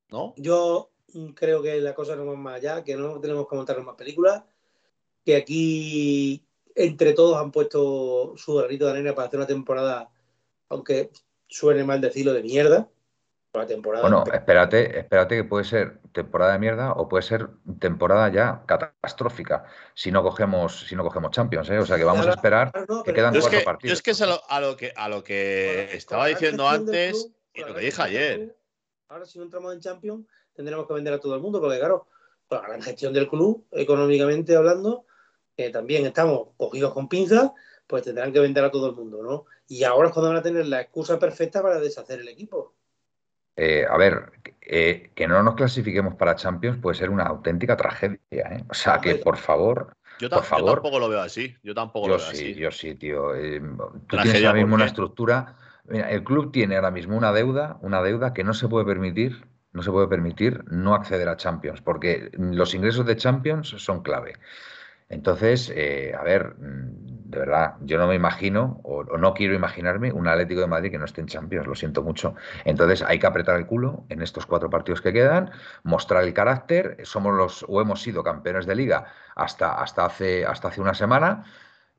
¿No? Yo creo que la cosa no va más allá, que no tenemos que montar más películas, que aquí entre todos han puesto su granito de arena para hacer una temporada, aunque suene mal decirlo, de mierda temporada. Bueno, espérate, espérate que puede ser temporada de mierda o puede ser temporada ya catastrófica si no cogemos, si no cogemos Champions, ¿eh? O sea que vamos a esperar que quedan cuatro partidos. Yo es que es a lo, que a lo que estaba diciendo antes y lo que dije ayer. Ahora si no entramos en Champions, tendremos que vender a todo el mundo, porque claro, por la gran gestión del club, económicamente hablando, que también estamos cogidos con pinzas, pues tendrán que vender a todo el mundo, ¿no? Y ahora es cuando van a tener la excusa perfecta para deshacer el equipo. Eh, a ver, eh, que no nos clasifiquemos para Champions puede ser una auténtica tragedia, ¿eh? O sea, que por favor, yo, por favor. tampoco lo veo así. Yo tampoco lo veo sí, así. Yo sí, tío. tú tienes ahora mismo una estructura. Mira, el club tiene ahora mismo una deuda, una deuda que no se puede permitir, no se puede permitir no acceder a Champions, porque los ingresos de Champions son clave. Entonces, eh, a ver, mm, de verdad, yo no me imagino o, no quiero imaginarme un Atlético de Madrid que no esté en Champions, lo siento mucho. Entonces, hay que apretar el culo en estos cuatro partidos que quedan, mostrar el carácter. Somos los o hemos sido campeones de liga hasta, hasta, hace, hasta hace una semana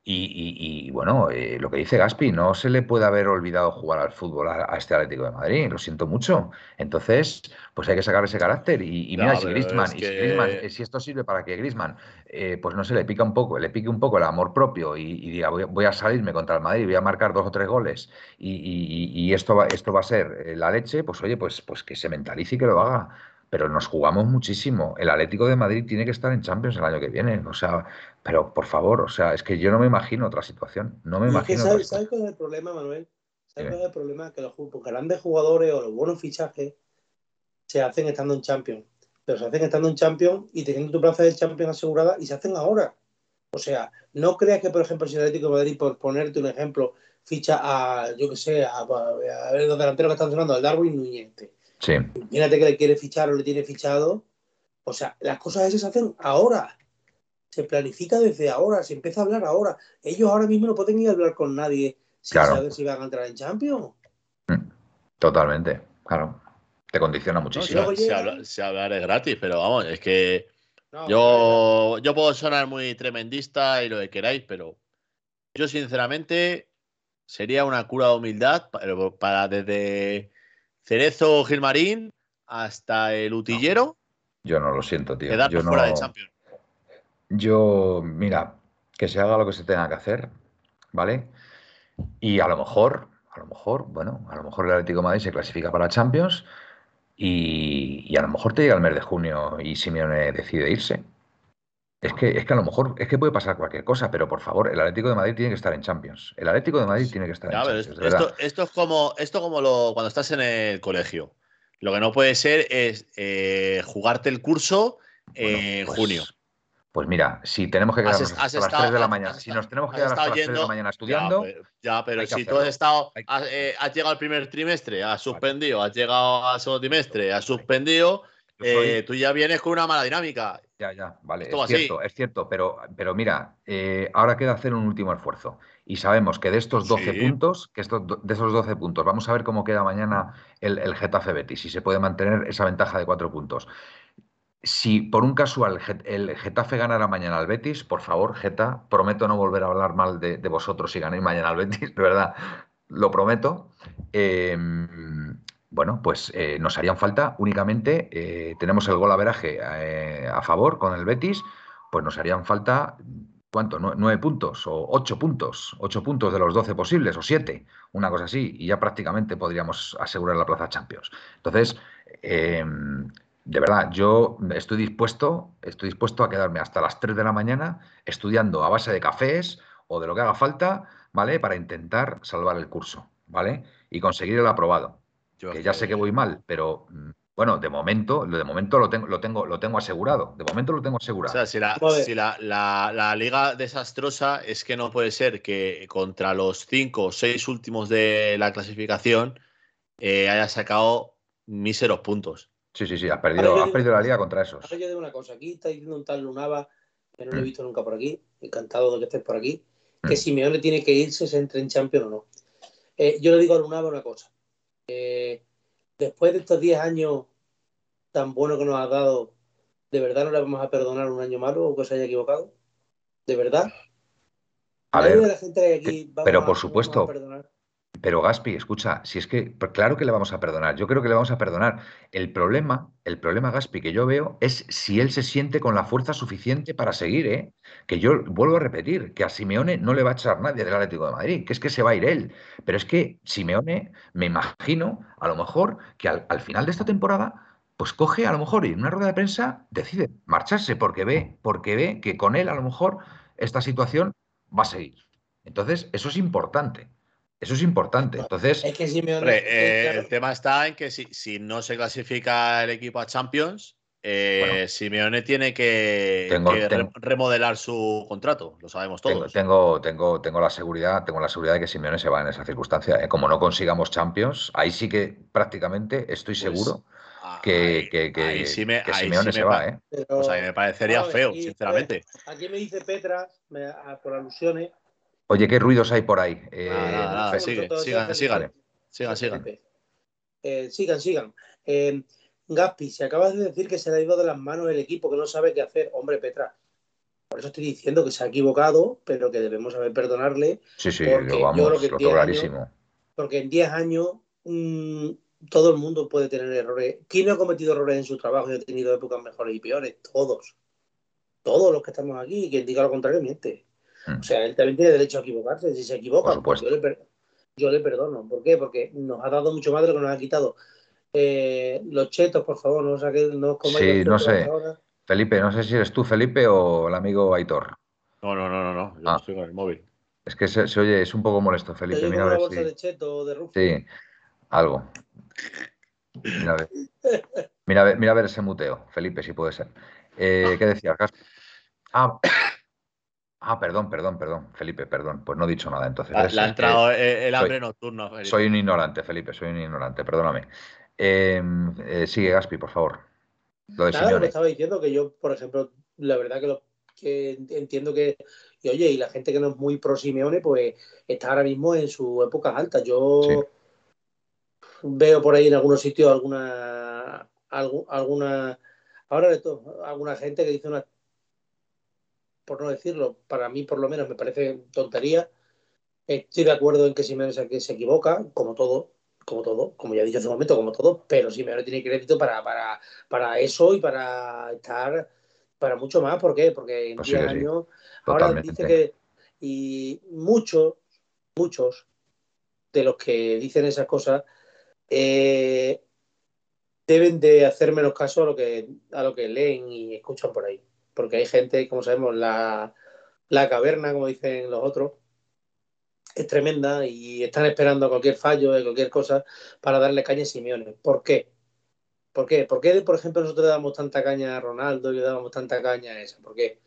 y, bueno, eh, lo que dice Gaspi, no se le puede haber olvidado jugar al fútbol a, este Atlético de Madrid, lo siento mucho. Entonces, pues hay que sacar ese carácter. Y, mira, si Griezmann, eh, si, esto sirve para que Griezmann, eh, pues no se le pica un poco, le pique un poco el amor propio y, diga, voy, a salirme contra el Madrid, voy a marcar dos o tres goles y, esto, va, esto va a ser la leche, pues oye, pues, pues que se mentalice y que lo haga pero nos jugamos muchísimo. El Atlético de Madrid tiene que estar en Champions el año que viene. O sea, pero por favor, o sea, es que yo no me imagino otra situación. No me imagino. ¿Sabes, cuál es el problema, Manuel? ¿Sabes cuál es el problema? Que los grandes jugadores o los buenos fichajes se hacen estando en Champions. Pero se hacen estando en Champions y teniendo tu plaza de Champions asegurada y se hacen ahora. O sea, no creas que, por ejemplo, si el Atlético de Madrid, por ponerte un ejemplo, ficha a, yo que sé, a, los delanteros que están sonando, al Darwin Núñez. Este. Sí. Imagínate que le quiere fichar o le tiene fichado. O sea, las cosas esas se hacen ahora. Se planifica desde ahora, se empieza a hablar ahora. Ellos ahora mismo no pueden ir a hablar con nadie sin saber si van a entrar en Champions. Mm, totalmente, claro. Te condiciona muchísimo. se, habla, de gratis, pero vamos, es que yo, yo puedo sonar muy tremendista y lo que queráis, pero yo sinceramente sería una cura de humildad para desde Cerezo Gilmarín hasta el Utillero. Yo no lo siento, tío. yo fuera de Champions. Yo, mira, que se haga lo que se tenga que hacer, ¿vale? Y a lo mejor, a lo mejor, bueno, a lo mejor el Atlético de Madrid se clasifica para Champions y, y, a lo mejor te llega el mes de junio y Simeone decide irse. Es que, es que a lo mejor es que puede pasar cualquier cosa, pero por favor, el Atlético de Madrid tiene que estar en Champions. El Atlético de Madrid tiene que estar en Champions. Esto, esto, es como, esto como lo, cuando estás en el colegio. Lo que no puede ser es eh, jugarte el curso en pues, junio. Pues mira, si tenemos que quedarnos hasta las 3 de la mañana, si nos tenemos que quedar hasta las 3 de la mañana estudiando. Ya, pero, si tú has estado, eh, has, llegado al primer trimestre, has suspendido, has llegado al segundo trimestre, has suspendido, eh, tú ya vienes con una mala dinámica. Ya, ya, vale, es cierto, es cierto, pero, pero mira, eh, ahora queda hacer un último esfuerzo. Y sabemos que de estos 12 puntos, que estos, de esos 12 puntos, vamos a ver cómo queda mañana el, el Getafe Betis, si se puede mantener esa ventaja de 4 puntos. Si por un casual el Getafe ganara mañana al Betis, por favor, Geta, prometo no volver a hablar mal de, vosotros si ganéis mañana al Betis, (laughs) de verdad, lo prometo. Eh, bueno, pues eh, nos harían falta únicamente, eh, tenemos el gol a veraje eh, a favor con el Betis, pues nos harían falta, ¿cuánto? Nueve puntos o ocho puntos, ocho puntos de los doce posibles o siete, una cosa así, y ya prácticamente podríamos asegurar la plaza Champions. Entonces, em, de verdad, yo estoy dispuesto, estoy dispuesto a quedarme hasta las tres de la mañana estudiando a base de cafés o de lo que haga falta, ¿vale? Para intentar salvar el curso, ¿vale? Y conseguir el aprobado que ya sé que voy mal, pero mm, bueno, de momento, de momento lo tengo, lo tengo, lo tengo asegurado. De momento lo tengo asegurado. O sea, si, la, liga desastrosa es que no puede ser que contra los cinco o seis últimos de la clasificación eh, haya sacado míseros puntos. Sí, sí, sí, has perdido, perdido la liga contra esos. Ahora yo digo una cosa, aquí está diciendo un tal Lunava, que no lo he mm. visto nunca por aquí, encantado de que estés por aquí, que mm. Simeone tiene que irse, se entre en Champions o no. Eh, yo le digo a Lunava una cosa, después de estos 10 años tan buenos que nos ha dado, ¿de verdad no le vamos a perdonar un año malo o que se haya equivocado? ¿De verdad? A ver, pero por supuesto, pero Gaspi, escucha, si es que claro que le vamos a perdonar, yo creo que le vamos a perdonar. El problema, el problema Gaspi que yo veo es si él se siente con la fuerza suficiente para seguir, ¿eh? Que yo vuelvo a repetir, que a Simeone no le va a echar nadie del Atlético de Madrid, que es que se va a ir él. Pero es que Simeone, me imagino, a lo mejor, que al, final de esta temporada pues coge a lo mejor y en una rueda de prensa decide marcharse porque ve, porque ve que con él a lo mejor esta situación va a seguir. Entonces, eso es importante. Eso es importante. Entonces, es que eh, el tema está en que si, si, no se clasifica el equipo a Champions, eh, Simeone tiene que, remodelar su contrato, lo sabemos todos. Tengo, tengo, tengo, la seguridad, tengo la seguridad de que Simeone se va en esa circunstancia. ¿eh? Como no consigamos Champions, ahí sí que prácticamente estoy pues, seguro que, que, Simeone se va. ¿eh? pues a mí me parecería feo, sinceramente. Aquí me dice Petra, por alusiones. Oye, ¿qué ruidos hay por ahí? sigan, sigan, sigan, sigan, sigan. sigan. Gaspi, si acabas de decir que se le ha ido de las manos el equipo, que no sabe qué hacer, hombre, Petra. Por eso estoy diciendo que se ha equivocado, pero que debemos saber perdonarle. Sí, sí, lo vamos, lo clarísimo. porque en 10 años mm, todo el mundo puede tener errores. ¿Quién no ha cometido errores en su trabajo y ha tenido épocas mejores y peores? Todos. Todos los que estamos aquí. Quien diga lo contrario miente. Hmm. O sea, él también tiene derecho a equivocarse. Si se equivoca, pues yo le, yo le perdono. ¿Por qué? Porque nos ha dado mucho más de lo que nos ha quitado. Eh, los chetos, por favor, no, no Sí, no sé. Felipe, no sé si eres tú, Felipe, o el amigo Aitor. No, no, no, no, no. Yo ah. estoy con el móvil. Es que se, oye, es un poco molesto, Felipe. Mira a ver bolsa de cheto de Rufo? Sí, algo. Mira a ver. Mira a ver, mira a ver ese muteo, Felipe, si puede ser. Eh, ¿Qué decías, (coughs) Ah, Ah, perdón, perdón, perdón, Felipe, perdón. Pues no he dicho nada entonces. Le ha entrado el, hambre nocturno. Felipe. Soy un ignorante, Felipe, soy un ignorante, perdóname. Em, eh, sigue, Gaspi, por favor. Lo de Nada, estaba diciendo que yo, por ejemplo, la verdad que, lo, que entiendo que, y oye, y la gente que no es muy pro Simeone, pues está ahora mismo en su época alta. Yo veo por ahí en algunos sitios alguna, alguna, ahora de todo, alguna gente que dice una, por no decirlo, para mí por lo menos me parece tontería. Estoy de acuerdo en que Simeone se equivoca, como todo, como todo, como ya he dicho hace un momento, como todo, pero Simeone tiene crédito para, para, para eso y para estar para mucho más. ¿Por qué? Porque en 10 pues años, ahora dice que, y muchos, muchos de los que dicen esas cosas eh, deben de hacer menos caso a lo que a lo que leen y escuchan por ahí. Porque hay gente, como sabemos, la, la caverna, como dicen los otros, es tremenda y están esperando cualquier fallo, cualquier cosa, para darle caña a Simeone. ¿Por qué? ¿Por qué? ¿Por qué, por ejemplo, nosotros le damos tanta caña a Ronaldo y le damos tanta caña a esa? ¿Por qué?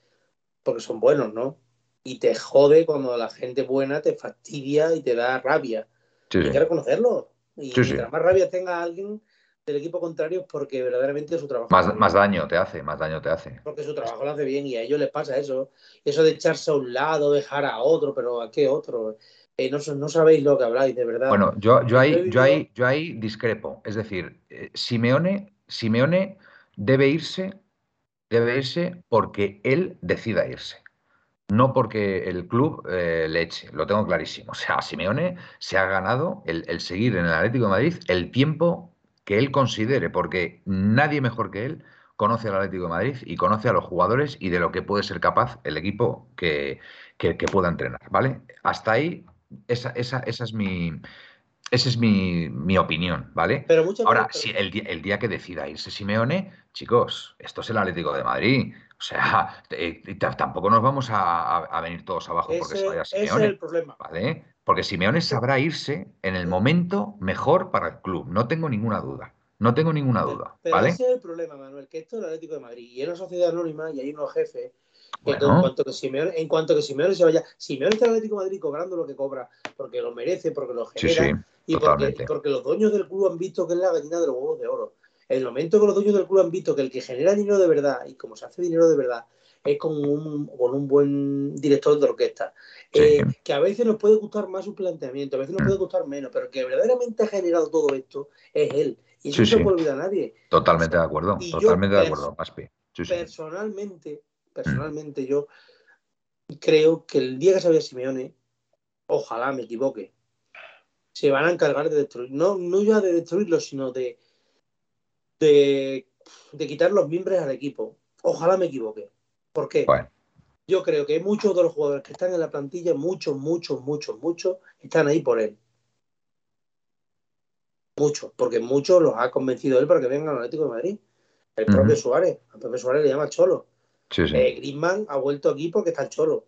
Porque son buenos, ¿no? Y te jode cuando la gente buena te fastidia y te da rabia. Sí, Hay que reconocerlo. Y mientras más rabia tenga alguien del equipo contrario es porque verdaderamente su trabajo. Más, más daño te hace, más daño te hace. Porque su trabajo lo hace bien y a ellos les pasa eso. Eso de echarse a un lado, dejar a otro, pero ¿a qué otro? Eh, no, no, sabéis lo que habláis, de verdad. Bueno, yo, yo, ahí, yo, ahí, yo ahí discrepo. Es decir, eh, Simeone, Simeone debe irse, debe irse porque él decida irse. No porque el club eh, le eche, lo tengo clarísimo. O sea, Simeone se ha ganado el, el seguir en el Atlético de Madrid el tiempo que él considere, porque nadie mejor que él conoce al Atlético de Madrid y conoce a los jugadores y de lo que puede ser capaz el equipo que, que, pueda entrenar, ¿vale? Hasta ahí, esa, esa, esa es mi... Esa es mi, mi opinión, ¿vale? Pero Ahora, si el, día, el día que decida irse Simeone, chicos, esto es el Atlético de Madrid. O sea, (laughs) tampoco nos vamos a, venir todos abajo porque se vaya Simeone. Ese es el problema. ¿vale? Porque Simeone sabrá irse en el momento mejor para el club, no tengo ninguna duda. No tengo ninguna duda. Pero ¿vale? ese es el problema, Manuel, que esto es el Atlético de Madrid y es una sociedad anónima y hay unos jefes. en, cuanto que Simeone, en cuanto que Simeone se vaya, Simeone está en el Atlético de Madrid cobrando lo que cobra, porque lo merece, porque lo genera y porque, porque, los dueños del club han visto que es la gallina de los huevos de oro. En el momento que los dueños del club han visto que el que genera dinero de verdad y como se hace dinero de verdad es con un, con un buen director de orquesta. Eh, que a veces nos puede gustar más su planteamiento, a veces nos puede gustar menos, pero que verdaderamente ha generado todo esto es él. Y eso no se puede olvidar a nadie. Totalmente de acuerdo, totalmente de acuerdo, Aspi. Personalmente, personalmente yo creo que el día que se vaya Simeone, ojalá me equivoque, se van a encargar de destruir, no, no ya de destruirlo, sino de, de, de quitar los miembros al equipo. Ojalá me equivoque. ¿Por qué? Yo creo que muchos de los jugadores que están en la plantilla, muchos, muchos, muchos, muchos, están ahí por él. Mucho, porque muchos los ha convencido él para que vengan al Atlético de Madrid. El propio Suárez, a Pepe Suárez le llama Cholo. Sí, sí. Eh, Griezmann ha vuelto aquí porque está el Cholo.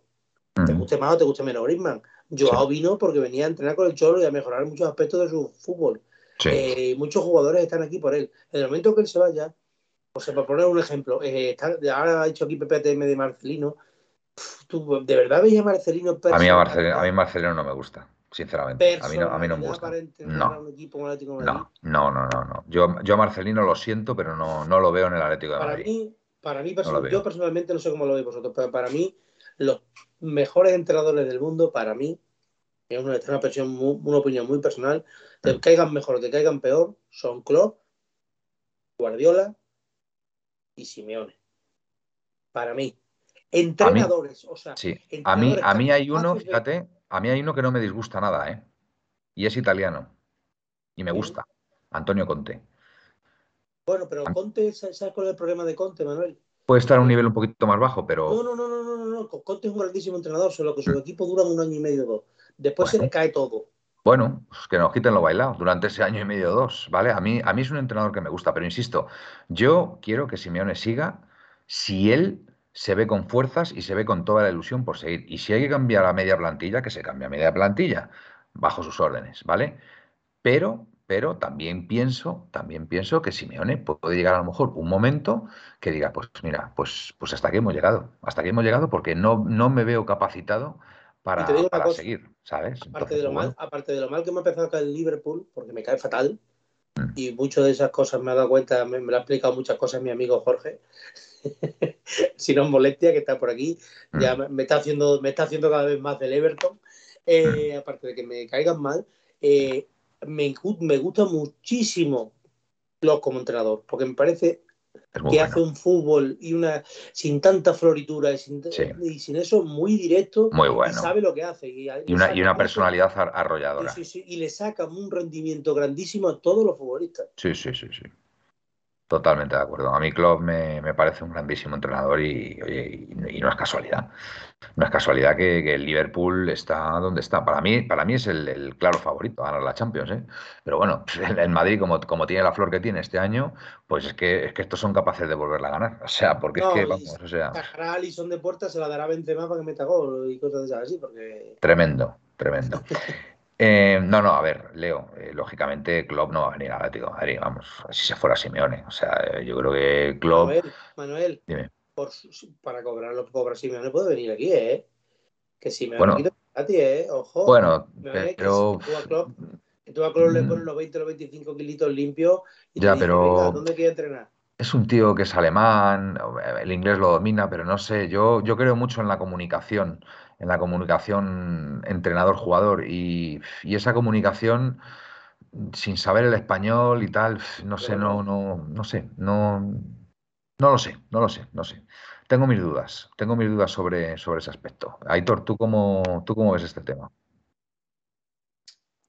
Te guste más o te guste menos Griezmann. Joao vino porque venía a entrenar con el Cholo y a mejorar muchos aspectos de su fútbol. Eh, muchos jugadores están aquí por él. En el momento que él se vaya, o sea, para poner un ejemplo, eh, ahora ha dicho aquí PPTM de Marcelino. ¿Tú de verdad veis a Marcelino? A mí, a Marcelino, a mí Marcelino no me gusta sinceramente. A mí no, a mí no me gusta. No. no. no, no, no, Yo, yo a Marcelino lo siento, pero no, no lo veo en el Atlético de Madrid. Mí, para mí, yo personalmente no sé cómo lo veis vosotros, pero para mí, los mejores entrenadores del mundo, para mí, es una, una, opinión muy personal, que mm. caigan mejor o que caigan peor, son Klopp, Guardiola y Simeone. Para mí. Entrenadores, o sea. Sí. A mí, a mí hay uno, fíjate, a mí hay uno que no me disgusta nada, ¿eh? Y es italiano. Y me gusta. Antonio Conte. Bueno, pero Conte, ¿sabes cuál es el problema de Conte, Manuel? Puede estar a un nivel un poquito más bajo, pero. No, no, no, no, no, no. Conte es un grandísimo entrenador, solo que su mm. equipo dura un año y medio dos. Después se le cae todo. Bueno, pues que nos quiten lo bailado durante ese año y medio o dos, ¿vale? A mí, a mí es un entrenador que me gusta, pero insisto, yo quiero que Simeone siga si él se ve con fuerzas y se ve con toda la ilusión por seguir. Y si hay que cambiar a media plantilla, que se cambie a media plantilla, bajo sus órdenes, ¿vale? Pero, pero también pienso, también pienso que Simeone puede llegar a lo mejor un momento que diga, pues mira, pues, pues hasta aquí hemos llegado, hasta aquí hemos llegado porque no, no me veo capacitado para, para seguir, ¿sabes? Aparte, de lo mal, aparte de lo mal que me ha empezado a caer el Liverpool, porque me cae fatal, mm. y muchas de esas cosas me ha dado cuenta, me, me lo ha explicado muchas cosas mi amigo Jorge, (laughs) si no es molestia, que está por aquí, ya mm. me está haciendo, me está haciendo cada vez más del Everton. Eh, mm. aparte de que me caigan mal, eh, me, me gusta muchísimo los como entrenador, porque me parece que hace un fútbol y una sin tanta floritura y sin, eso muy directo muy bueno. y sabe lo que hace y, una, y una personalidad arrolladora. Y le saca un rendimiento grandísimo a todos los futbolistas. Sí sí sí sí Totalmente de acuerdo. A mí Klopp me, parece un grandísimo entrenador y, y, no es casualidad. No es casualidad que, el Liverpool está donde está. Para mí, para mí es el, claro favorito a ganar la Champions. ¿eh? Pero bueno, (laughs) en Madrid, como, como tiene la flor que tiene este año, pues es que, es que estos son capaces de volverla a ganar. O sea, porque es que, vamos, o sea... y son de puerta se la dará Benzema para que meta gol y cosas así, porque... Tremendo, tremendo. (laughs) Eh, no, no, a ver, Leo, eh, lógicamente Klopp no va a venir al Atlético Madrid, vamos, si se fuera Simeone. O sea, eh, yo creo que Klopp. Manuel, Manuel para cobrar lo que cobra Simeone puede venir aquí, ¿eh? Que Simeone bueno, a ti, ¿eh? Ojo. Bueno, pero. Que, tú a Klopp, que tú a Klopp le pones los 20 o los 25 kilitos limpios y ya, pero... ¿dónde quiere entrenar? Es un tío que es alemán, el inglés lo domina, pero no sé, yo, yo creo mucho en la comunicación en la comunicación entrenador-jugador y, esa comunicación sin saber el español y tal, no sé, no, no, no sé, no, no lo sé, no lo sé, no sé. Tengo mis dudas, tengo mis dudas sobre, sobre ese aspecto. Aitor, ¿tú cómo, ¿tú cómo ves este tema?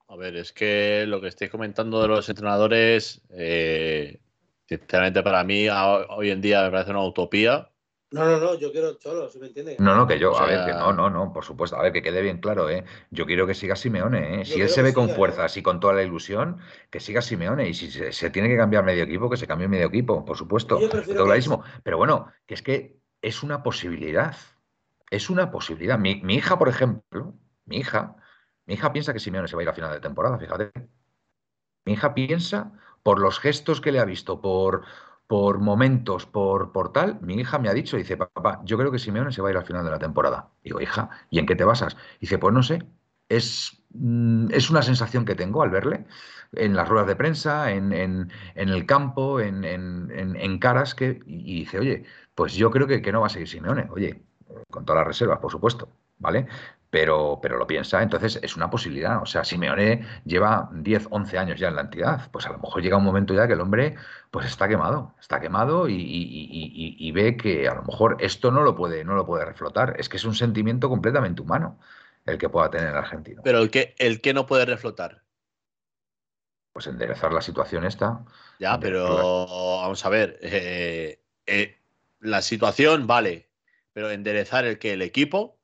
A ver, es que lo que estáis comentando de los entrenadores, eh, sinceramente para mí hoy en día me parece una utopía. No, no, no, yo quiero Cholo, si me entiendes. No, no, que yo, a ver, que no, no, no, por supuesto, a ver, que quede bien claro, ¿eh? Yo quiero que siga Simeone, ¿eh? Si él se ve con fuerzas y con toda la ilusión, que siga Simeone. Y si se, tiene que cambiar medio equipo, que se cambie medio equipo, por supuesto. Todo Pero bueno, que es que es una posibilidad. Es una posibilidad. Mi, mi hija, por ejemplo, mi hija, mi hija piensa que Simeone se va a ir a final de temporada, fíjate. Mi hija piensa, por los gestos que le ha visto, por por momentos, por, por tal, mi hija me ha dicho, dice, papá, yo creo que Simeone se va a ir al final de la temporada. Digo, hija, ¿y en qué te basas? Dice, pues no sé, es, mm, es una sensación que tengo al verle en las ruedas de prensa, en, en, en el campo, en, en, caras, que, y dice, oye, pues yo creo que, que no va a seguir Simeone. Oye, con todas las reservas, por supuesto, ¿vale? Pero, pero lo piensa, entonces es una posibilidad. O sea, Simeone lleva 10, 11 años ya en la entidad, pues a lo mejor llega un momento ya que el hombre pues está quemado, está quemado y, ve que a lo mejor esto no lo, puede, no lo puede reflotar. Es que es un sentimiento completamente humano el que pueda tener el argentino. Pero el que, el que no puede reflotar. Pues enderezar la situación esta. Ya, pero vamos a ver, eh, eh, la situación vale, pero enderezar el que el equipo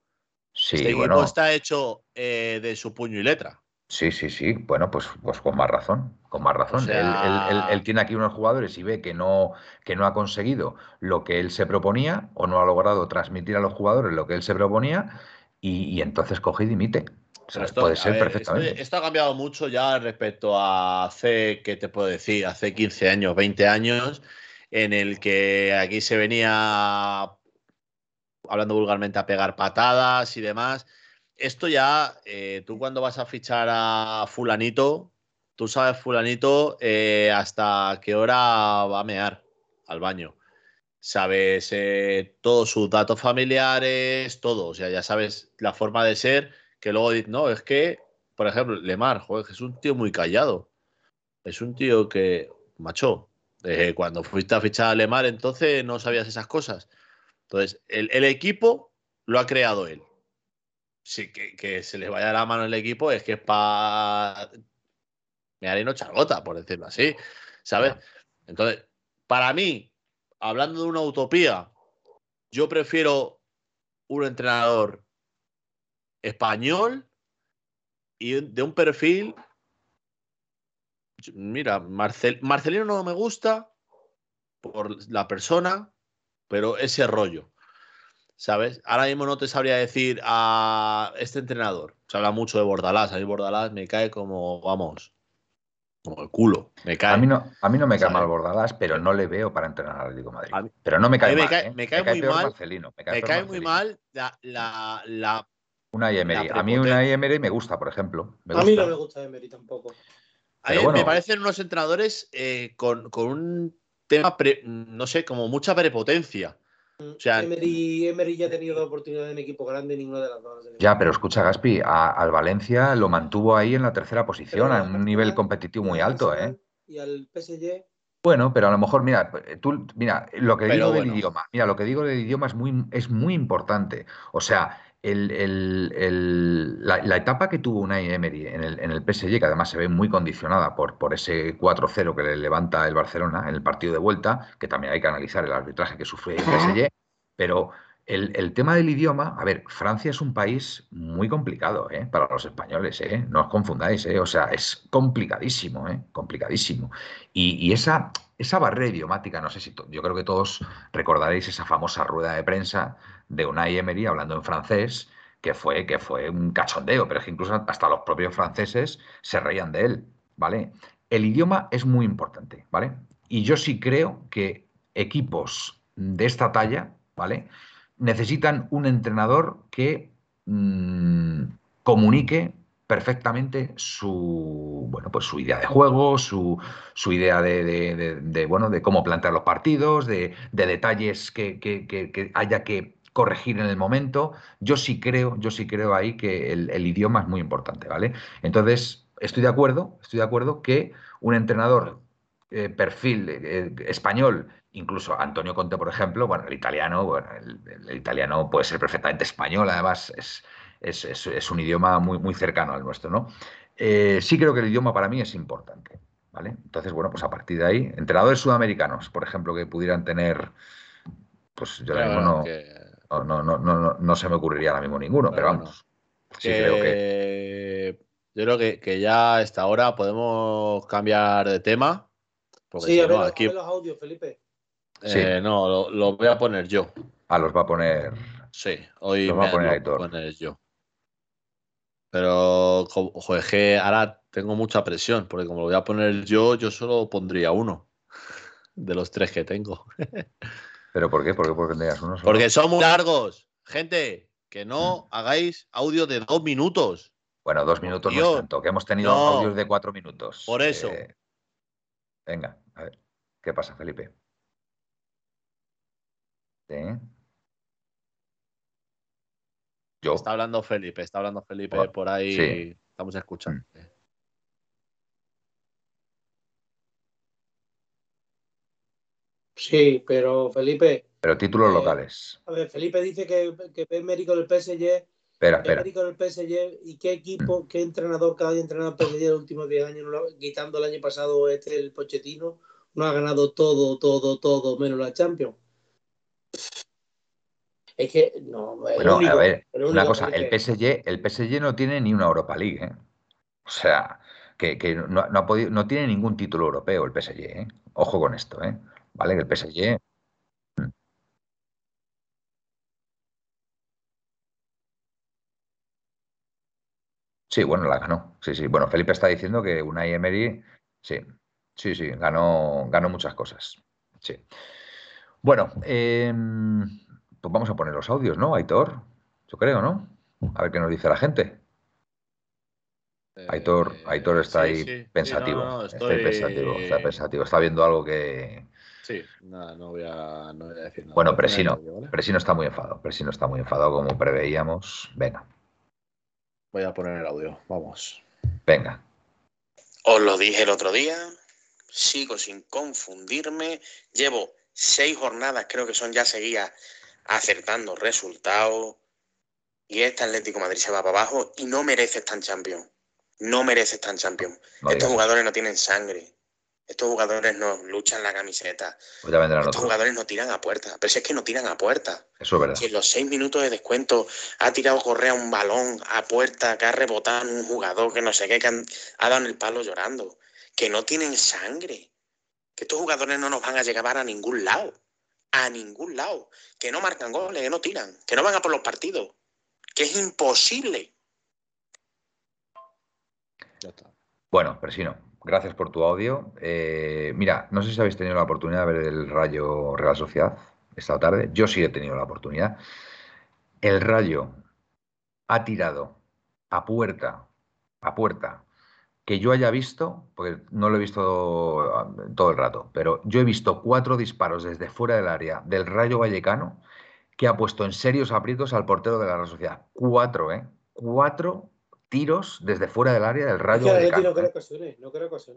Sí, este equipo está hecho eh, de su puño y letra. Sí, sí, sí. Bueno, pues, pues con más razón, con más razón. él, tiene aquí unos jugadores y ve que no, que no ha conseguido lo que él se proponía o no ha logrado transmitir a los jugadores lo que él se proponía y, entonces coge y dimite. puede ser perfectamente. Esto, ha cambiado mucho ya respecto a hace, ¿qué te puedo decir? Hace 15 años, 20 años, en el que aquí se venía, hablando vulgarmente, a pegar patadas y demás esto ya, eh, tú cuando vas a fichar a fulanito, tú sabes fulanito eh, hasta qué hora va a mear al baño. Sabes eh, todos sus datos familiares, todo. O sea, ya sabes la forma de ser, que luego dices, no, es que, por ejemplo, Lemar, joder, es un tío muy callado. Es un tío que, macho, cuando fuiste a fichar a Lemar, entonces no sabías esas cosas. Entonces, el equipo lo ha creado él sí, que, se les vaya la mano el equipo es que es para me haré no gota, por decirlo así, ¿sabes? Entonces, para mí, hablando de una utopía, yo prefiero un entrenador español y de un perfil. Mira, Marcelino no me gusta por la persona, pero ese rollo. ¿sabes? Ahora mismo no te sabría decir a este entrenador. Se habla mucho de Bordalás. A mí Bordalás me cae como, vamos, como el culo. Me cae. A mí no, a mí no me cae mal Bordalás, pero no le veo para entrenar al Atlético Madrid. pero no me cae mal. ¿eh? Me cae, muy mal. me cae, muy mal la, la, una Emery. A mí una Emery me gusta, por ejemplo. A mí no me gusta Emery tampoco. A mí me parecen unos entrenadores eh, con, con, un tema, no sé, como mucha prepotencia. O sea, Emery, ya ha tenido la oportunidad en equipo grande, ninguna de las dos. Ya, pero escucha, Gaspi, al Valencia lo mantuvo ahí en la tercera posición, a un nivel competitivo muy alto, ¿eh? Y al PSG. Bueno, pero a lo mejor, mira, tú, mira, lo que digo del idioma, mira, lo que digo del idioma es muy, es muy importante. O sea, el, la, etapa que tuvo Unai Emery en el, en el PSG, que además se ve muy condicionada por, por ese 4-0 que le levanta el Barcelona en el partido de vuelta, que también hay que analizar el arbitraje que sufre el PSG, pero el, tema del idioma, a ver, Francia es un país muy complicado ¿eh? para los españoles, ¿eh? no os confundáis, ¿eh? o sea, es complicadísimo, ¿eh? complicadísimo. Y, esa, esa barrera idiomática, no sé si yo creo que todos recordaréis esa famosa rueda de prensa de Unai Emery hablando en francés, que fue, que fue un cachondeo, pero es que incluso hasta los propios franceses se reían de él, ¿vale? El idioma es muy importante, ¿vale? Y yo sí creo que equipos de esta talla, ¿vale? necesitan un entrenador que mm, comunique perfectamente su bueno pues su idea de juego, su, idea de, bueno de cómo plantear los partidos, de, detalles que, haya que corregir en el momento. Yo sí creo, yo sí creo ahí que el, idioma es muy importante, ¿vale? Entonces, estoy de acuerdo, estoy de acuerdo que un entrenador eh, perfil eh, español incluso Antonio Conte, por ejemplo, bueno, el italiano, bueno, el, italiano puede ser perfectamente español, además es, es, un idioma muy, muy cercano al nuestro, ¿no? Eh, sí creo que el idioma para mí es importante, ¿vale? Entonces, bueno, pues a partir de ahí, entrenadores sudamericanos, por ejemplo, que pudieran tener, pues yo ahora mismo no, no, no, no, no, se me ocurriría ahora mismo ninguno, pero, vamos, sí creo que... Yo creo que, que ya a esta hora podemos cambiar de tema. sí, a ver, aquí... los audios, Felipe. Eh, no, lo, voy a poner yo. Ah, los va a poner. Sí, hoy los va a poner, yo. Pero, joder, que ahora tengo mucha presión, porque como lo voy a poner yo, yo solo pondría uno de los tres que tengo. (laughs) ¿Pero por qué? ¿Por qué pondrías uno? Porque son muy largos. Gente, que no mm. hagáis audio de dos minutos. Bueno, dos minutos no es tanto, que hemos tenido audios de cuatro minutos. Por eso. Venga, a ver. ¿Qué pasa, Felipe? Está hablando Felipe, está hablando Felipe por ahí. Estamos escuchando. Mm. Sí, pero Felipe. Pero títulos eh, locales. A ver, Felipe dice que, que es con el PSG. Espera, espera. con el PSG y qué equipo, mm. qué entrenador cada día entrenado el PSG en los últimos 10 años, quitando el año pasado este el Pochettino, no ha ganado todo, todo, todo, menos la Champions. Es que no. a ver, una cosa, el PSG, el PSG no tiene ni una Europa League, ¿eh? O sea, que, no, ha podido, no tiene ningún título europeo el PSG, ¿eh? Ojo con esto, ¿eh? ¿Vale? El PSG... Mm. Sí, bueno, la ganó. Sí, sí. Bueno, Felipe está diciendo que una Emery, sí, sí, sí, ganó, ganó muchas cosas. Sí. Bueno, em, pues vamos a poner los audios, ¿no, Aitor? Yo creo, ¿no? A ver qué nos dice la gente. Aitor, eh, Aitor está ahí pensativo. está pensativo, está pensativo. Está viendo algo que. Sí, no, no, voy, a, decir nada. Bueno, Presino, Presino está muy enfadado. Presino está muy enfadado, como preveíamos. Venga. Voy a poner el audio, vamos. Venga. Os lo dije el otro día, sigo sin confundirme. Llevo seis jornadas, creo que son ya seguidas, acertando resultados. Y este Atlético Madrid se va para abajo y no merece estar en Champions. No merece estar en Champions. Estos jugadores no tienen sangre. Estos jugadores no luchan la camiseta. Pues Estos jugadores no tiran a puerta. Pero si es que no tiran a puerta. Eso es verdad. Si en los seis minutos de descuento ha tirado Correa un balón a puerta, que ha rebotado un jugador, que no sé qué, que ha dado en el palo llorando. Que no tienen sangre. Que estos jugadores no nos van a llegar a ningún lado. A ningún lado. Que no marcan goles, que no tiran. Que no van a por los partidos. Que es imposible. Bueno, Presino, gracias por tu audio. Eh, mira, no sé si habéis tenido la oportunidad de ver el Rayo Real Sociedad esta tarde. Yo sí he tenido la oportunidad. El Rayo ha tirado a puerta, a puerta, que yo haya visto, porque no lo he visto ah, todo el rato, pero yo he visto cuatro disparos desde fuera del área del Rayo Vallecano que ha puesto en serios aprietos al portero de la Real Sociedad. Cuatro, ¿eh? Cuatro tiros desde fuera del área del Rayo Vallecano.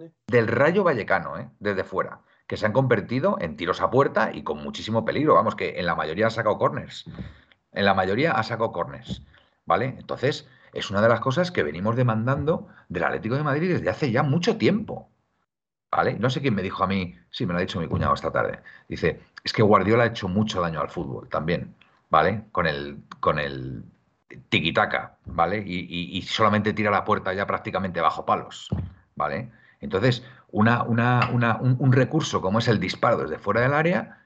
¿eh? Del Rayo Vallecano, ¿eh? desde fuera, que se han convertido en tiros a puerta y con muchísimo peligro. Vamos, que en la mayoría ha sacado corners. En la mayoría ha sacado corners. ¿Vale? Entonces, es una de las cosas que venimos demandando del Atlético de Madrid desde hace ya mucho tiempo. ¿Vale? No sé quién me dijo a mí, sí, me lo ha dicho mi cuñado esta tarde. Dice, es que Guardiola ha hecho mucho daño al fútbol también, ¿vale? Con el, con el tiquitaca, ¿vale? Y, solamente tira la puerta ya prácticamente bajo palos, ¿vale? Entonces, un, recurso como es el disparo desde fuera del área,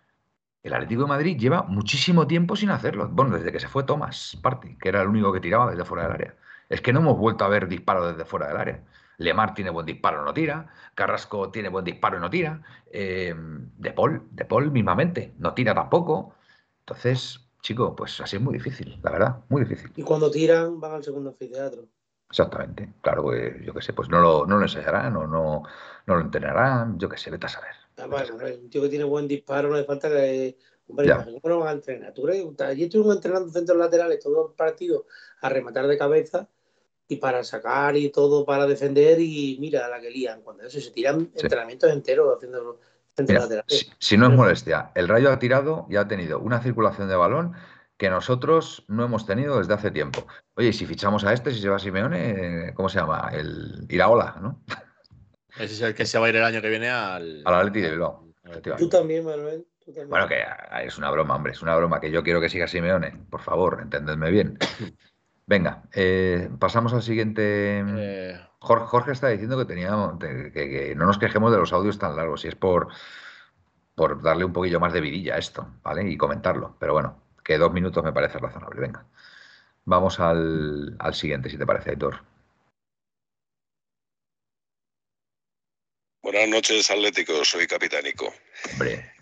el Atlético de Madrid lleva muchísimo tiempo sin hacerlo. Bueno, desde que se fue Thomas Party, que era el único que tiraba desde fuera del área. Es que no hemos vuelto a ver disparos desde fuera del área. Lemar tiene buen disparo, no tira. Carrasco tiene buen disparo, no tira. Eh, de Paul, De Paul mismamente, no tira tampoco. Entonces, chico, pues así es muy difícil, la verdad, muy difícil. Y cuando tiran, van al segundo anfiteatro. Exactamente, claro, pues, yo qué sé, pues no lo, no lo ensayarán o no, no lo entrenarán, yo qué sé, vete a saber. Ah, bueno, un tío que tiene buen disparo, no hace falta que. Hombre, ¿cómo no van a entrenar? Tú, allí estuvimos entrenando centros laterales todo el partido a rematar de cabeza y para sacar y todo para defender y mira la que lían. Cuando eso se tiran entrenamientos enteros haciendo si, no es molestia, el Rayo ha tirado y ha tenido una circulación de balón que nosotros no hemos tenido desde hace tiempo. Oye, si fichamos a este, si se va a Simeone, ¿cómo se llama? El Iraola, ¿no? Ese es el que se va a ir el año que viene al. Al Atleti de Bilbao. Tú también, Manuel. Bueno, que es una broma, hombre, es una broma que yo quiero que siga Simeone. Por favor, entendedme bien. (coughs) Venga, eh, pasamos al siguiente. Eh, Jorge, está diciendo que, teníamos, que, no nos quejemos de los audios tan largos, y es por, por darle un poquillo más de vidilla a esto, ¿vale? Y comentarlo. Pero bueno, que dos minutos me parece razonable. Venga, vamos al, al siguiente, si te parece, Aitor. Buenas noches, Atlético. Soy Capitánico. Hombre,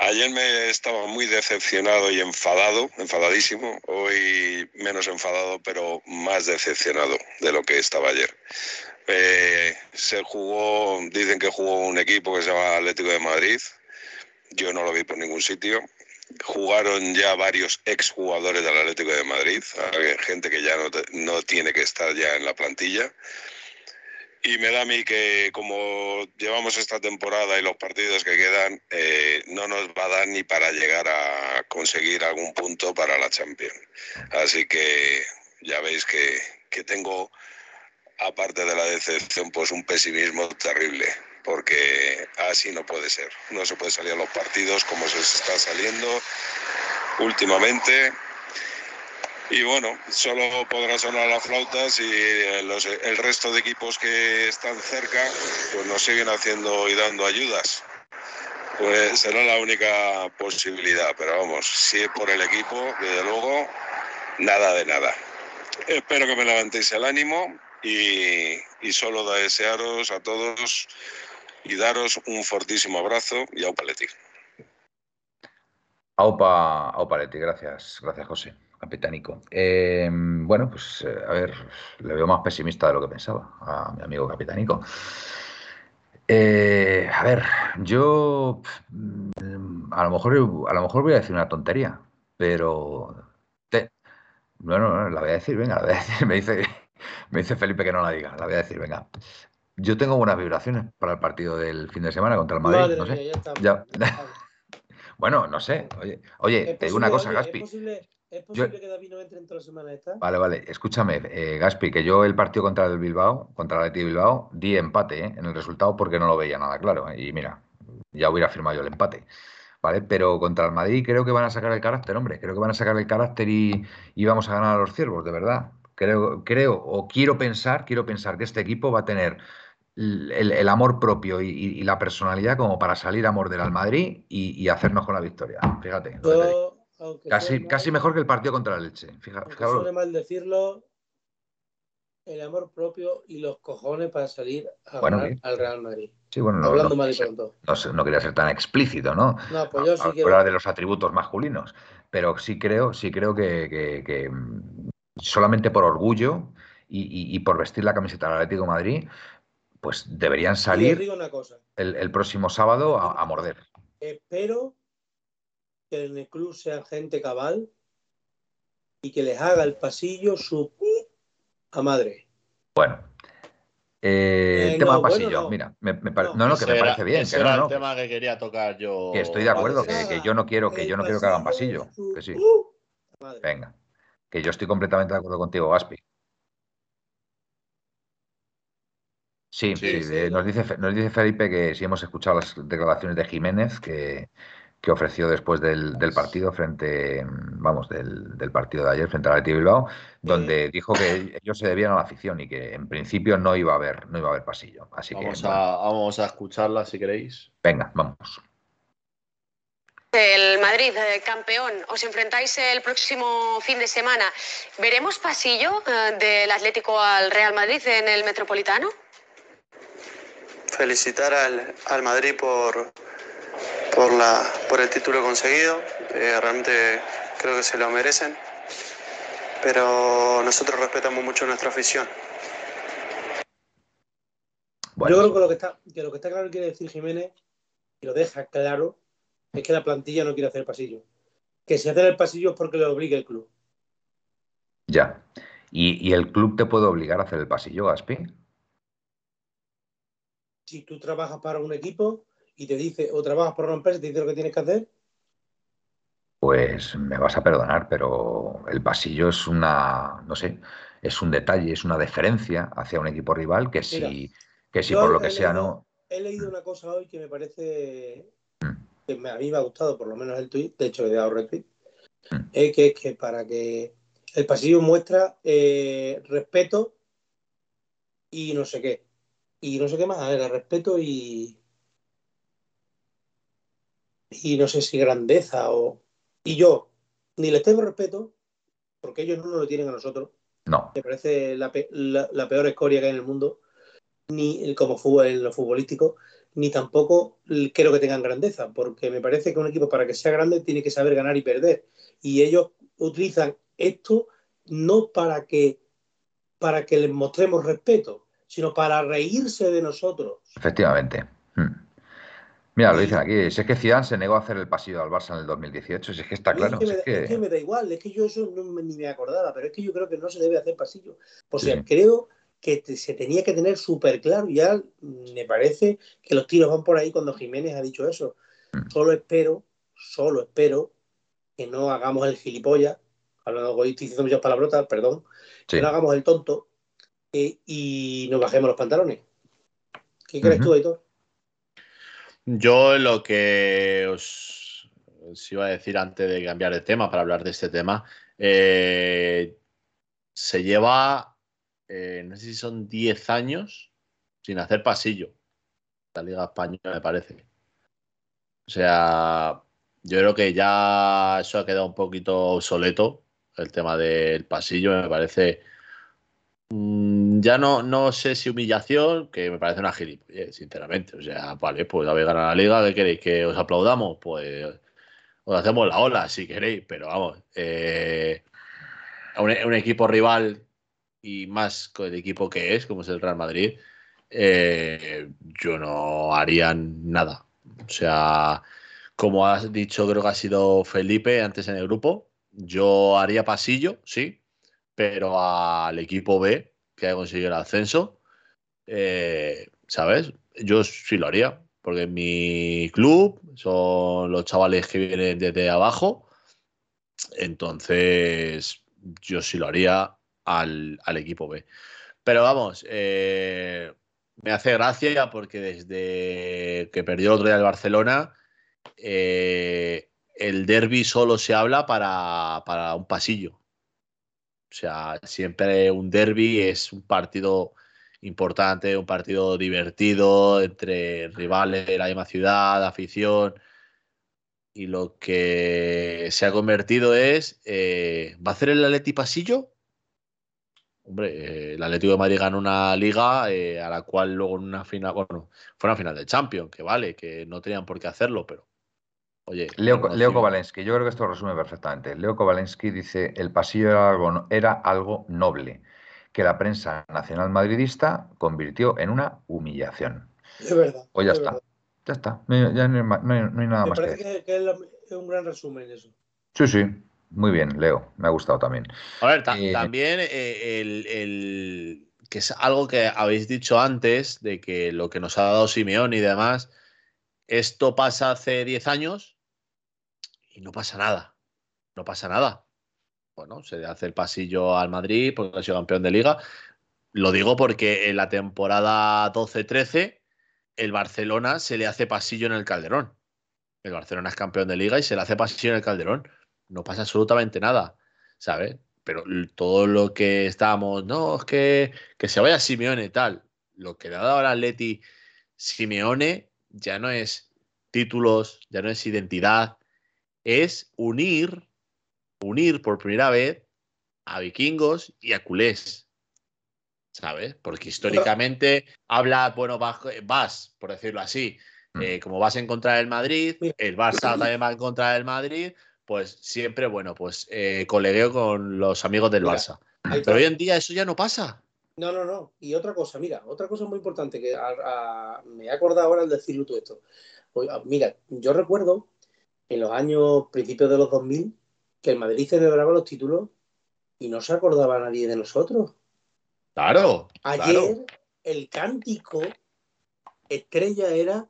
Ayer me estaba muy decepcionado y enfadado, enfadadísimo. Hoy menos enfadado, pero más decepcionado de lo que estaba ayer. Eh, se jugó, dicen que jugó un equipo que se llama Atlético de Madrid. Yo no lo vi por ningún sitio. Jugaron ya varios exjugadores del Atlético de Madrid, gente que ya no, no tiene que estar ya en la plantilla. Y me da a mí que como llevamos esta temporada y los partidos que quedan, eh, no nos va a dar ni para llegar a conseguir algún punto para la Champions. Así que ya veis que, que tengo, aparte de la decepción, pues un pesimismo terrible, porque así no puede ser. No se puede salir a los partidos como se está saliendo últimamente Y bueno, solo podrá sonar las flautas y el resto de equipos que están cerca pues nos siguen haciendo y dando ayudas. Pues será la única posibilidad, pero vamos, si es por el equipo, desde luego, nada de nada. Espero que me levantéis el ánimo y, solo desearos a todos y daros un fortísimo abrazo y a Leti. Aupa, Aupa Leti, gracias, gracias José, capitánico. Eh, bueno, pues eh, a ver, le veo más pesimista de lo que pensaba a mi amigo capitánico. Eh, a ver, yo mm, a lo mejor a lo mejor voy a decir una tontería, pero bueno, la voy a decir, venga, la voy a decir. (laughs) Me dice, me dice Felipe que no la diga, la voy a decir, venga. Yo tengo buenas vibraciones para el partido del fin de semana contra el Madrid. no sé. ya (laughs) bueno, no sé. Oye, oye te digo una cosa, Gaspi. ¿Es posible, que David no entre en toda la semana esta? Vale, vale. Escúchame, eh, Gaspi, que yo el partido contra el Bilbao, contra el Atleti Bilbao, di empate eh, en el resultado porque no lo veía nada claro. Eh, y mira, ya hubiera firmado yo el empate. ¿Vale? Pero contra el Madrid creo que van a sacar el carácter, hombre. Creo que van a sacar el carácter y, y vamos a ganar a los ciervos, de verdad. Creo, creo, o quiero pensar, quiero pensar que este equipo va a tener el, amor propio y, la personalidad como para salir a morder al Madrid y, hacernos con la victoria. Fíjate. Casi, casi mejor que el partido contra la leche. Fíjate, suele mal decirlo, el amor propio y los cojones para salir a al Real Madrid. Sí, bueno, no, Hablando mal y pronto. No, quería ser tan explícito, ¿no? No, pues yo sí Hablar de los atributos masculinos. Pero sí creo, sí creo que, mm, solamente por orgullo y, por vestir la camiseta del Atlético de Madrid, pues deberían salir El, próximo sábado a, morder. Espero que en el club sea gente cabal y que les haga el pasillo su a madre. Bueno. Eh, eh tema pasillo, mira, me, no, no, que me parece bien. que no, el tema que quería tocar yo. Que estoy de acuerdo, que, yo no quiero que yo no quiero que hagan pasillo. Que sí. Venga. Que yo estoy completamente de acuerdo contigo, Gaspi. Sí, nos, dice, nos dice Felipe que si hemos escuchado las declaraciones de Jiménez que, ofreció después del, partido frente, vamos, del, partido de ayer frente al Athletic Bilbao, donde dijo que ellos se debían a la afición y que en principio no iba a haber, no iba a haber pasillo. Así vamos que, a, vamos a escucharla si queréis. Venga, vamos. El Madrid, eh, campeón, os enfrentáis el próximo fin de semana. ¿Veremos pasillo eh, del Atlético al Real Madrid en el Metropolitano? felicitar al, al Madrid por, por, la, por el título conseguido. Eh, realmente creo que se lo merecen. Pero nosotros respetamos mucho nuestra afición. Yo creo que lo que, está, que lo que está claro quiere decir Jiménez, y lo deja claro, es que la plantilla no quiere hacer pasillo. Que si hace el pasillo es porque le obliga el club. Ya. ¿Y, ¿Y, el club te puede obligar a hacer el pasillo, Gaspi? si tú trabajas para un equipo y te dice, o trabajas para una empresa y te dice lo que tienes que hacer? Pues me vas a perdonar, pero el pasillo es una, no sé, es un detalle, es una deferencia hacia un equipo rival que si, que si por lo que sea no. He leído una cosa hoy que me parece mm. que a mí me ha gustado, por lo menos el tweet, de hecho le he dado retweet, mm. es que, que para que el pasillo muestra eh, respeto y no sé qué y no sé qué más, a ver, respeto y. Y no sé si grandeza o. Y yo ni les tengo respeto, porque ellos no lo tienen a nosotros. No. Me parece la, peor escoria que hay en el mundo, ni como fútbol, en lo futbolístico, ni tampoco quiero que tengan grandeza, porque me parece que un equipo para que sea grande tiene que saber ganar y perder. Y ellos utilizan esto no para que, para que les mostremos respeto, sino para reírse de nosotros. Efectivamente. Hmm. Mira, lo dicen aquí, si es que Zidane se negó a hacer el pasillo al Barça en el 2018, si es que está claro. Es que, me, da igual, es que yo eso no, ni me acordaba, pero es que yo creo que no se debe hacer pasillo. O sea, creo que se tenía que tener súper claro, ya me parece que los tiros van por ahí cuando Jiménez ha dicho eso. Hmm. Solo espero, solo espero que no hagamos el gilipollas, hablando estoy diciendo muchas palabrotas, perdón, que no hagamos el tonto eh, y nos bajemos los pantalones. ¿Qué crees tú, Aitor? Yo lo que os, iba a decir antes de cambiar de tema para hablar de este tema Eh, se lleva, eh, no sé si son 10 años sin hacer pasillo. La Liga Española, me parece. O sea, yo creo que ya eso ha quedado un poquito obsoleto, el tema del pasillo, me parece. Mm, ya no, no sé si humillación, que me parece una gilipollez, sinceramente. O sea, vale, pues habéis ganado la liga, ¿qué queréis? ¿Que os aplaudamos? Pues os hacemos la ola si queréis, pero vamos, eh, un, un, equipo rival y más con el equipo que es, como es el Real Madrid, eh, yo no haría nada. O sea, como has dicho, creo que ha sido Felipe antes en el grupo, yo haría pasillo, sí, pero al equipo B que ha conseguido el ascenso, eh, ¿sabes? Yo sí lo haría porque mi club son los chavales que vienen desde abajo. Entonces, yo sí lo haría al, equipo B. Pero vamos, eh, me hace gracia porque desde que perdió el otro día el Barcelona, eh, el derby solo se habla para, para un pasillo. O sea, siempre un derby es un partido importante, un partido divertido entre rivales de la misma ciudad, afición. Y lo que se ha convertido es, eh, ¿va a hacer el Atleti pasillo? Hombre, eh, el Atlético de Madrid ganó una liga eh, a la cual luego en una final, bueno, fue una final de Champions, que vale, que no tenían por qué hacerlo, pero Oye, Leo, Leo Kovalensky, yo creo que esto lo resume perfectamente. Leo Kovalensky dice, el pasillo era algo, era algo noble que la prensa nacional madridista convirtió en una humillación. Es verdad. Pues ya es está. verdad. Ya está. No hay, ya no hay no hay- no hay nada Me más que parece decir. que, que es, un gran resumen eso. Sí, sí. Muy bien, Leo. Me ha gustado también. A ver, ta- Eh, también eh, el, el- que es algo que habéis dicho antes, de que lo que nos ha dado Simeón y demás, esto pasa hace 10 años y no pasa nada. No pasa nada. Bueno, se hace el pasillo al Madrid porque ha sido campeón de liga. Lo digo porque en la temporada 12-13 el Barcelona se le hace pasillo en el Calderón. El Barcelona es campeón de liga y se le hace pasillo en el Calderón. No pasa absolutamente nada, ¿sabes? Pero todo lo que estábamos, no, es que, que se vaya Simeone y tal. Lo que le ha dado al Atleti Simeone ya no es títulos, ya no es identidad, es unir, unir por primera vez a vikingos y a culés. ¿Sabes? Porque históricamente habla, bueno, vas, por decirlo así, Mm. eh, como vas en contra del Madrid, el Barça también va en contra del Madrid, pues siempre, bueno, pues eh, colegueo con los amigos del Mira, Barça. Pero hoy en día eso ya no pasa. No, no, no. Y otra cosa, mira, otra cosa muy importante que a- a- me he acordado ahora al decirlo todo esto. Ah, mira, yo recuerdo en los años principios de los 2000 que el Madrid celebraba los títulos y no se acordaba nadie de nosotros. Claro, Ayer claro. el cántico estrella era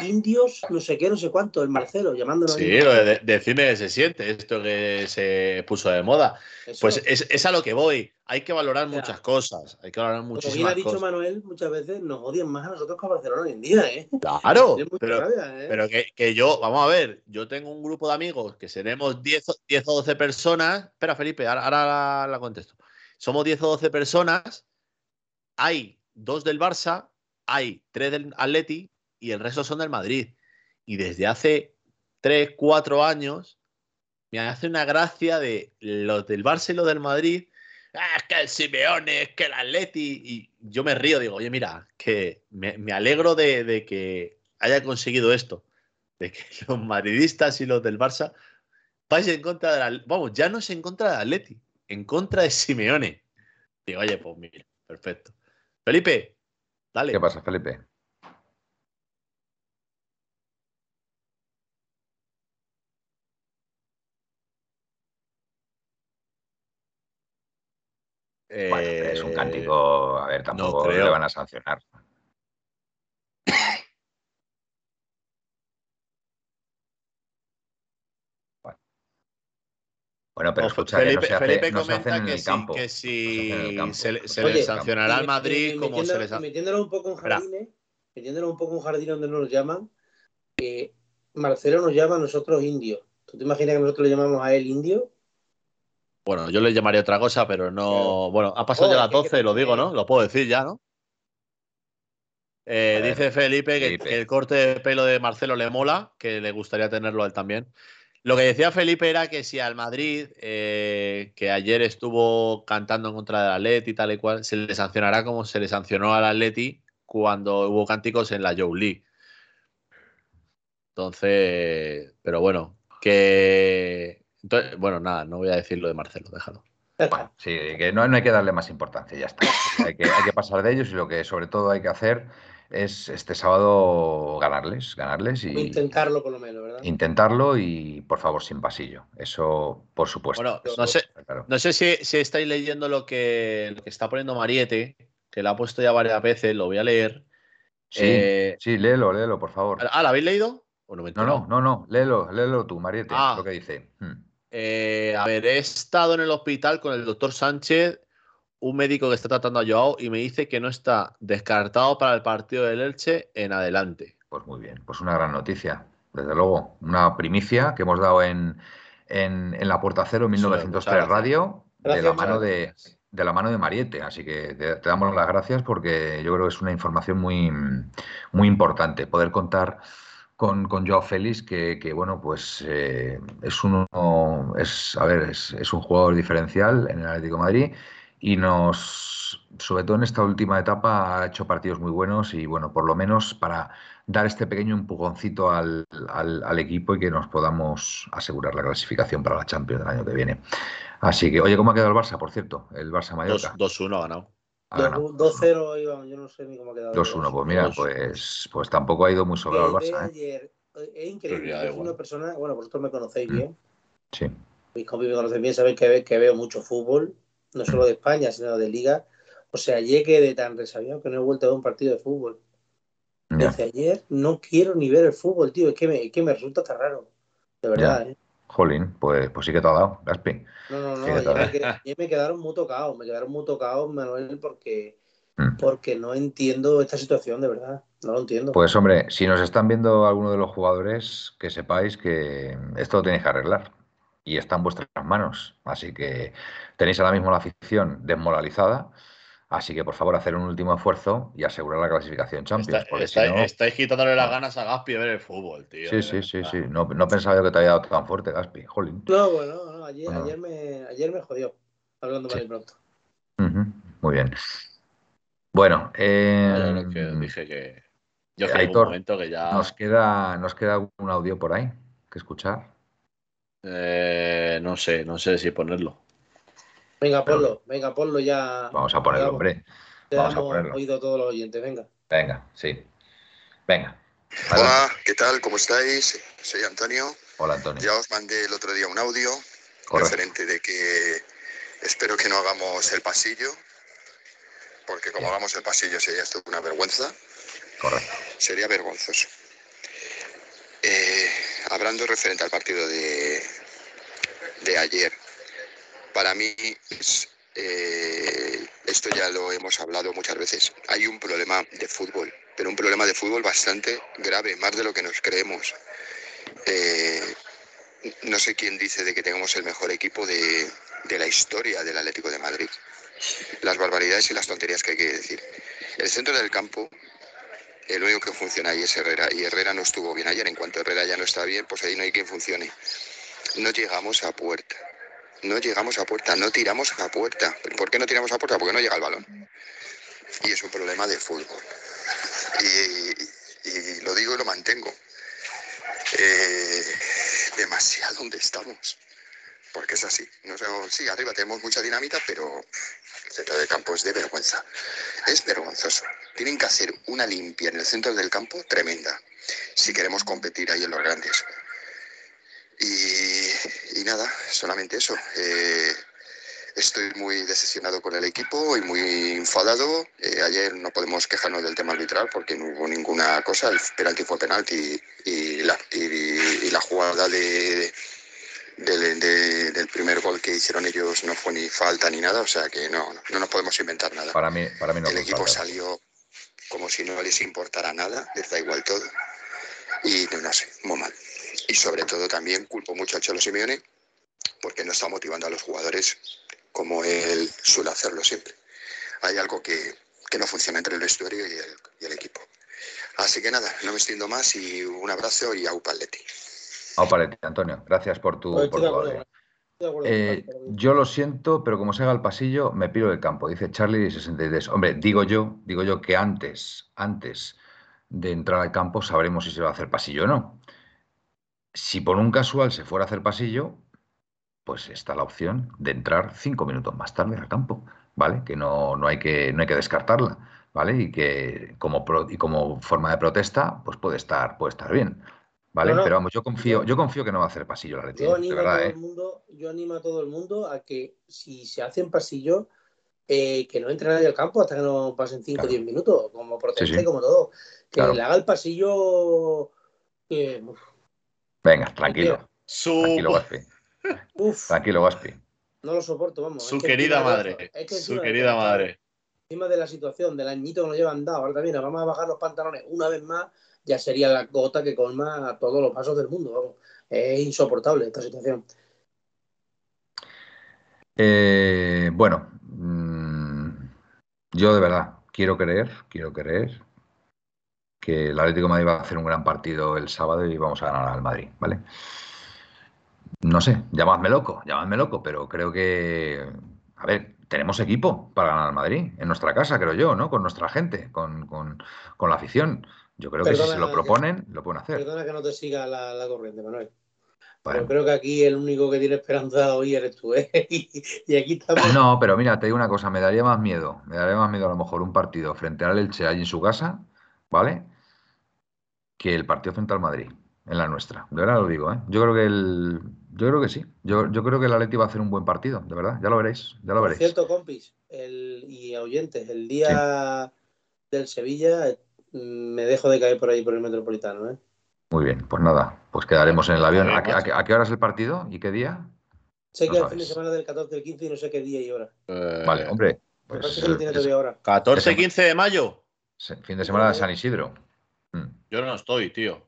indios, no sé qué, no sé cuánto, el Marcelo, llamándonos Sí, lo de de- decirme que se siente, esto que se puso de moda. Eso. Pues es, es a lo que voy. Hay que valorar O sea, muchas cosas. Hay que valorar Como bien muchísimas ha dicho cosas. Manuel, muchas veces nos odian más a nosotros que a Barcelona hoy en día, ¿eh? Claro, pero, rabia, ¿eh? pero que, que yo, vamos a ver, yo tengo un grupo de amigos que seremos 10, o- 10 o 12 personas. Espera, Felipe, ahora, ahora la, la contesto. Somos 10 o 12 personas. Hay dos del Barça, hay tres del Atleti y el resto son del Madrid. Y desde hace 3, 4 años me hace una gracia de los del Barça y los del Madrid. "Ah, es que el Simeone, es que el Atleti. Y yo me río, digo, oye, mira, que me, me alegro de, de que haya conseguido esto. De que (laughs) los madridistas y los del Barça vais en contra de la. Vamos, ya no es en contra del Atleti, en contra de Simeone. Digo, oye, pues mira, perfecto. Felipe, dale. ¿Qué pasa, Felipe? Bueno, es un Eh, cántico. A ver, tampoco creo. le van a sancionar. (coughs) Bueno, pero No, escucha, que Felipe, no se, hace, Felipe no se comenta en que el si, campo. que No se si se, le- no se le sancionará al Madrid y como se les ha... Metiéndolo un poco en jardines, metiéndolo un poco en jardines donde nos llaman, eh, Marcelo nos llama a nosotros indios. ¿Tú te imaginas que nosotros le llamamos a él indio? Bueno, yo le llamaría otra cosa, pero no. Bueno, ha pasado ya las 12, lo digo, ¿no? Lo puedo decir ya, ¿no? Eh, dice Felipe, que, el corte de pelo de Marcelo le mola, que le gustaría tenerlo a él también. Lo que decía Felipe era que si al Madrid, eh, que ayer estuvo cantando en contra del Atleti y tal y cual, se le sancionará como se le sancionó al Atleti cuando hubo cánticos en la Joe League. Entonces, pero bueno, que. Bueno, nada, no voy a decir lo de Marcelo, déjalo. Bueno, sí, que no, hay que darle más importancia, ya está. Hay que, hay que pasar de ellos y lo que sobre todo hay que hacer es este sábado ganarles, ganarles y intentarlo por lo menos, ¿verdad? Intentarlo y por favor sin pasillo. Eso, por supuesto. Bueno, no sé, no sé si, estáis leyendo lo que, está poniendo Mariette, que lo ha puesto ya varias veces, lo voy a leer. Sí, eh, sí, léelo, léelo, por favor. Ah, ¿lo habéis leído? no, no, no, no, léelo, léelo tú, Mariette, ah. lo que dice. Hmm. Eh, a ver, he estado en el hospital con el doctor Sánchez un médico que está tratando a Joao y me dice que no está descartado para el partido del Elche en adelante. Pues muy bien, pues una gran noticia, desde luego. Una primicia que hemos dado en, en, la Puerta Cero 1903 Radio de la mano de, de, la mano de Mariette. Así que te, damos las gracias porque yo creo que es una información muy, muy importante poder contar con, con Joao Félix, que, que bueno, pues eh, es uno, es, a ver, es, es un jugador diferencial en el Atlético Madrid y nos, sobre todo en esta última etapa, ha hecho partidos muy buenos y bueno, por lo menos para dar este pequeño empujoncito al, al, equipo y que nos podamos asegurar la clasificación para la Champions del año que viene. Así que, oye, ¿cómo ha quedado el Barça, por cierto? El Barça Mallorca. 2-1 ha ganado. 2-0 yo no sé ni cómo ha quedado. 2-1, pues mira, pues, pues tampoco ha ido muy sobrado el Barça. ¿eh? es increíble, es una persona, bueno, vosotros me conocéis mm. bien. Sí. Mis compis me conocen bien, saben que, que veo mucho fútbol no solo de España, sino de Liga. O sea, ayer de tan resabiado que no he vuelto a ver un partido de fútbol. Desde ayer no quiero ni ver el fútbol, tío. Es que me, que me resulta tan raro. De verdad, ¿eh? Jolín, pues, pues sí que te ha dado, Gaspi. No, no, no. Ayer me, me, quedaron muy tocados. Me quedaron muy tocados, Manuel, porque, mm. porque no entiendo esta situación, de verdad. No lo entiendo. Pues hombre, si nos están viendo algunos de los jugadores, que sepáis que esto lo tenéis que arreglar y está en vuestras manos. Así que tenéis ahora mismo la afición desmoralizada. Así que por favor, hacer un último esfuerzo y asegurar la clasificación Champions. estáis quitándole las ganas a Gaspi de ver el fútbol, tío. Sí, sí, sí, sí. No, no, pensaba yo que te haya dado tan fuerte, Gaspi. Jolín. No, bueno, ayer, ayer, me, ayer me jodió. Hablando mal y pronto. Muy bien. Bueno, eh, dije que. Yo un momento que ya. Nos queda, nos queda un audio por ahí que escuchar. Eh, no sé, no sé si ponerlo. Venga, ponlo, venga, ponlo ya. Vamos a ponerlo, hombre. Ya Vamos hemos a ponerlo. oído todos los oyentes, venga. Venga, sí. Venga. Hola, ¿qué tal? ¿Cómo estáis? Soy Antonio. Hola, Antonio. Ya os mandé el otro día un audio referente de que espero que no hagamos el pasillo, porque como hagamos el pasillo sería esto una vergüenza. Correcto. Sería vergonzoso. Eh, hablando referente al partido de, de ayer, para mí eh, esto ya lo hemos hablado muchas veces, hay un problema de fútbol, pero un problema de fútbol bastante grave, más de lo que nos creemos. Eh, no sé quién dice de que tenemos el mejor equipo de la historia del Atlético de Madrid. Las barbaridades y las tonterías que hay que decir. El centro del campo el único que funciona ahí es Herrera. Y Herrera no estuvo bien ayer. En cuanto Herrera ya no está bien, pues ahí no hay quien funcione. No llegamos a puerta. No llegamos a puerta. No tiramos a puerta. ¿Por qué no tiramos a puerta? Porque no llega el balón. Y es un problema de fútbol. Y, lo digo y lo mantengo. Eh, demasiado donde estamos. Porque es así. No sí, arriba tenemos mucha dinamita, pero el centro de campo es de vergüenza. Es vergonzoso. Tienen que hacer una limpia en el centro del campo tremenda si queremos competir ahí en los grandes. Y, nada, solamente eso. Eh, estoy muy decepcionado con el equipo y muy enfadado. Eh, ayer no podemos quejarnos del tema arbitral porque no hubo ninguna cosa. El penalti fue penalti y, la, y la, jugada de, del primer gol que hicieron ellos no fue ni falta ni nada. O sea que no, no, nos podemos inventar nada. Para mí, para mí no El equipo salió como si no les importara nada, les da igual todo. Y no, sé, muy mal. Y sobre todo también culpo mucho a Cholo Simeone porque no está motivando a los jugadores como él suele hacerlo siempre. Hay algo que, que no funciona entre el vestuario y el, y el, equipo. Así que nada, no me extiendo más y un abrazo y a Paletti. A Paletti, Antonio. Gracias por tu... Por tu eh, yo lo siento, pero como se haga el pasillo, me piro del campo, dice Charlie 63. Hombre, digo yo, digo yo que antes, antes de entrar al campo sabremos si se va a hacer pasillo o no. Si por un casual se fuera a hacer pasillo, pues está la opción de entrar cinco minutos más tarde al campo, ¿vale? Que no, no, hay, que, no hay que descartarla, ¿vale? Y que como, y como forma de protesta, pues puede estar, puede estar bien. ¿Vale? Pero vamos, yo confío, yo, confío que no va a hacer pasillo la Leti. Yo animo, verdad, a todo ¿eh? el mundo, yo animo a todo el mundo a que si se hacen pasillo, eh, que no entre nadie al campo hasta que no pasen 5 o Claro. 10 minutos, como protesta Sí, como todo. Que Claro. le haga el pasillo. Que, uf, Venga, tranquilo, Su, tranquilo, Gaspi. (laughs) uf, Tranquilo, Gaspi. no lo soporto, vamos. su Es que querida madre. es que su encima de querida madre. Encima de la situación, del añito que nos llevan dado, ahora también nos vamos a bajar los pantalones una vez más, ya sería la gota que colma a todos los pasos del mundo, vamos. Es insoportable esta situación. Eh, bueno, mm, yo de verdad quiero creer, quiero creer que el Atlético de Madrid va a hacer un gran partido el sábado y vamos a ganar al Madrid, ¿vale? No sé, llamadme loco, llamadme loco, pero creo que, a ver, tenemos equipo para ganar al Madrid, en nuestra casa, creo yo, ¿no? Con nuestra gente, con, con- con la afición. Yo creo que si se lo proponen, lo pueden hacer. Perdona que no te siga la, la corriente, Manuel. Bueno. Pero creo que aquí el único que tiene esperanza hoy eres tú, ¿eh? (laughs) Y, y aquí estamos. No, pero mira, te digo una cosa, me daría más miedo, me daría más miedo a lo mejor un partido frente al Elche allí en su casa, ¿vale? Que el partido frente al Madrid, en la nuestra. De verdad lo digo, ¿eh? Yo creo que el, yo creo que sí. Yo, yo creo que el Atleti va a hacer un buen partido, de verdad. Ya lo veréis, ya lo Por veréis. cierto, compis, el, y oyentes, el día del Sevilla mm, me dejo de caer por ahí por el metropolitano, ¿eh? Muy bien, pues nada, pues quedaremos en el avión. ¿A qué, a qué- a qué hora es el partido y qué día? Sé No que el sabes. fin de semana del 14 al 15 y no sé qué día y hora. Eh, Vale, hombre, pues parece que lo tiene es- todavía ahora. 14, Ese- 15 de mayo. es fin de semana de San Isidro. Yo no estoy, tío.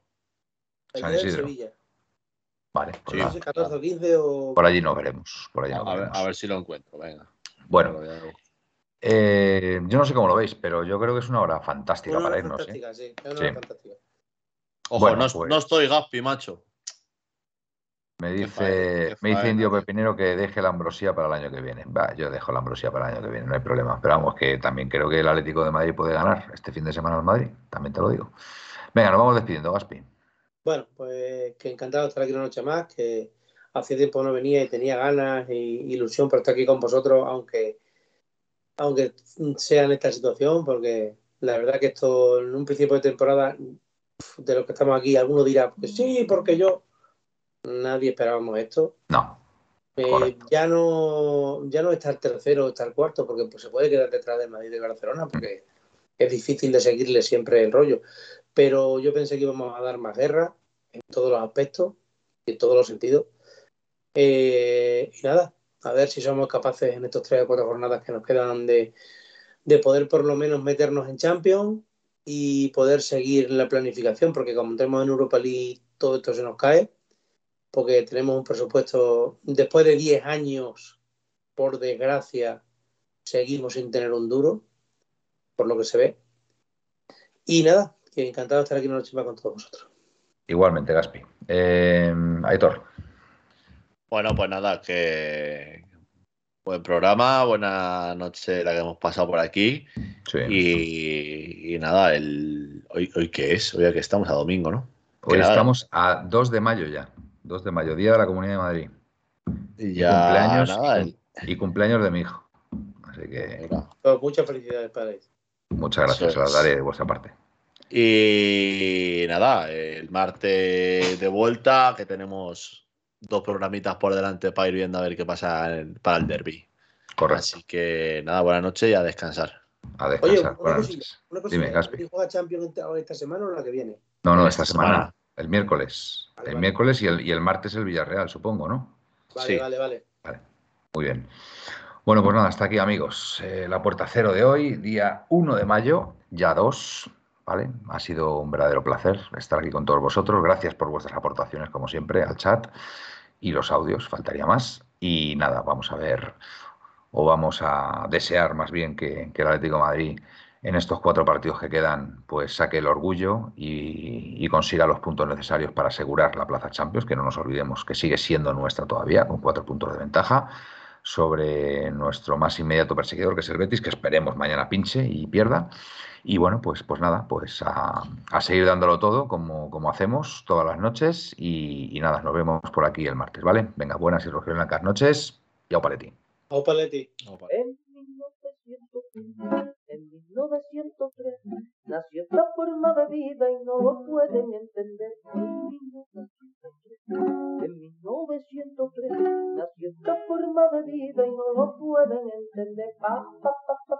El San día. Sevilla. Vale, pues Sí, No nada, sé, 14 o 15 o. por allí nos veremos. Por allí nos A ver, veremos. a ver si lo encuentro, venga. Bueno, Eh, yo no sé cómo lo veis, pero yo creo que es una hora fantástica Una para hora irnos. ¿eh? fantástica, sí. es una Sí. hora fantástica. Ojo, Bueno, no, pues- no estoy Gaspi, macho. Me dice, faena, me dice Indio. Pepinero que deje la ambrosía para el año que viene. Va, yo dejo la ambrosía para el año que viene, no hay problema. Pero vamos, que también creo que el Atlético de Madrid puede ganar este fin de semana al Madrid. También te lo digo. Venga, nos vamos despidiendo, Gaspi. Bueno, pues que encantado de estar aquí una noche más, que hacía tiempo no venía y tenía ganas y ilusión por estar aquí con vosotros, aunque, aunque sea en esta situación, porque la verdad que esto en un principio de temporada, de los que estamos aquí, alguno dirá, pues sí, porque yo, nadie esperábamos esto. No, Eh, ya no ya no está el tercero o está el cuarto, porque pues, se puede quedar detrás del Madrid y de Barcelona, porque es difícil de seguirle siempre el rollo. Pero yo pensé que íbamos a dar más guerra en todos los aspectos y en todos los sentidos. Eh, y nada, a ver si somos capaces en estos tres o cuatro jornadas que nos quedan de, de poder por lo menos meternos en Champions y poder seguir la planificación, porque como entremos en Europa League, todo esto se nos cae porque tenemos un presupuesto, después de 10 años, por desgracia, seguimos sin tener un duro, por lo que se ve. Y nada, que encantado de estar aquí en la noche más con todos vosotros. igualmente, Gaspi. Eh, Aitor, Bueno, pues nada, que buen programa, buena noche la que hemos pasado por aquí. sí. Y, y nada, el hoy, hoy qué es, hoy que estamos a domingo, ¿no? hoy que nada. estamos a 2 de mayo ya. 2 de mayo, Día de la Comunidad de Madrid. Y cumpleaños, nada, y, el- y cumpleaños de mi hijo. Así que. Pues muchas felicidades para ellos. muchas gracias, se las es. daré de vuestra parte. Y nada, el martes de vuelta, que tenemos dos programitas por delante para ir viendo a ver qué pasa en- para el derby. Correcto. Así que nada, buena noche y a descansar. A Oye, descansar. una Buenas cosilla, noches. una Dime, cosilla. Gaspi. ¿El juega Champions esta- semana o la que viene? No, no, Esta esta semana. semana. El miércoles. Vale, el vale. miércoles y el, y el martes el Villarreal, supongo, ¿no? Vale, Sí. vale, vale. Muy bien. Bueno, pues nada, hasta aquí, amigos. Eh, la puerta cero de hoy, día 1 de mayo, ya 2. ¿Vale? Ha sido un verdadero placer estar aquí con todos vosotros. Gracias por vuestras aportaciones, como siempre, al chat. y los audios, faltaría más. Y nada, vamos a ver, o vamos a desear más bien que, el Atlético Madrid en estos cuatro partidos que quedan, pues saque el orgullo y, consiga los puntos necesarios para asegurar la plaza Champions, que no nos olvidemos que sigue siendo nuestra todavía, con cuatro puntos de ventaja sobre nuestro más inmediato perseguidor, que es el Betis, que esperemos mañana pinche y pierda. Y bueno, pues, pues nada, pues a, a seguir dándolo todo como, como, hacemos todas las noches y, y, nada, nos vemos por aquí el martes, ¿vale? Venga, buenas y blancas noches y au paletti. Au paletti. En 1903, en 1903 nació esta forma de vida y no lo pueden entender. En 1903 nació esta forma de vida y no lo pueden entender. Pa, pa, pa,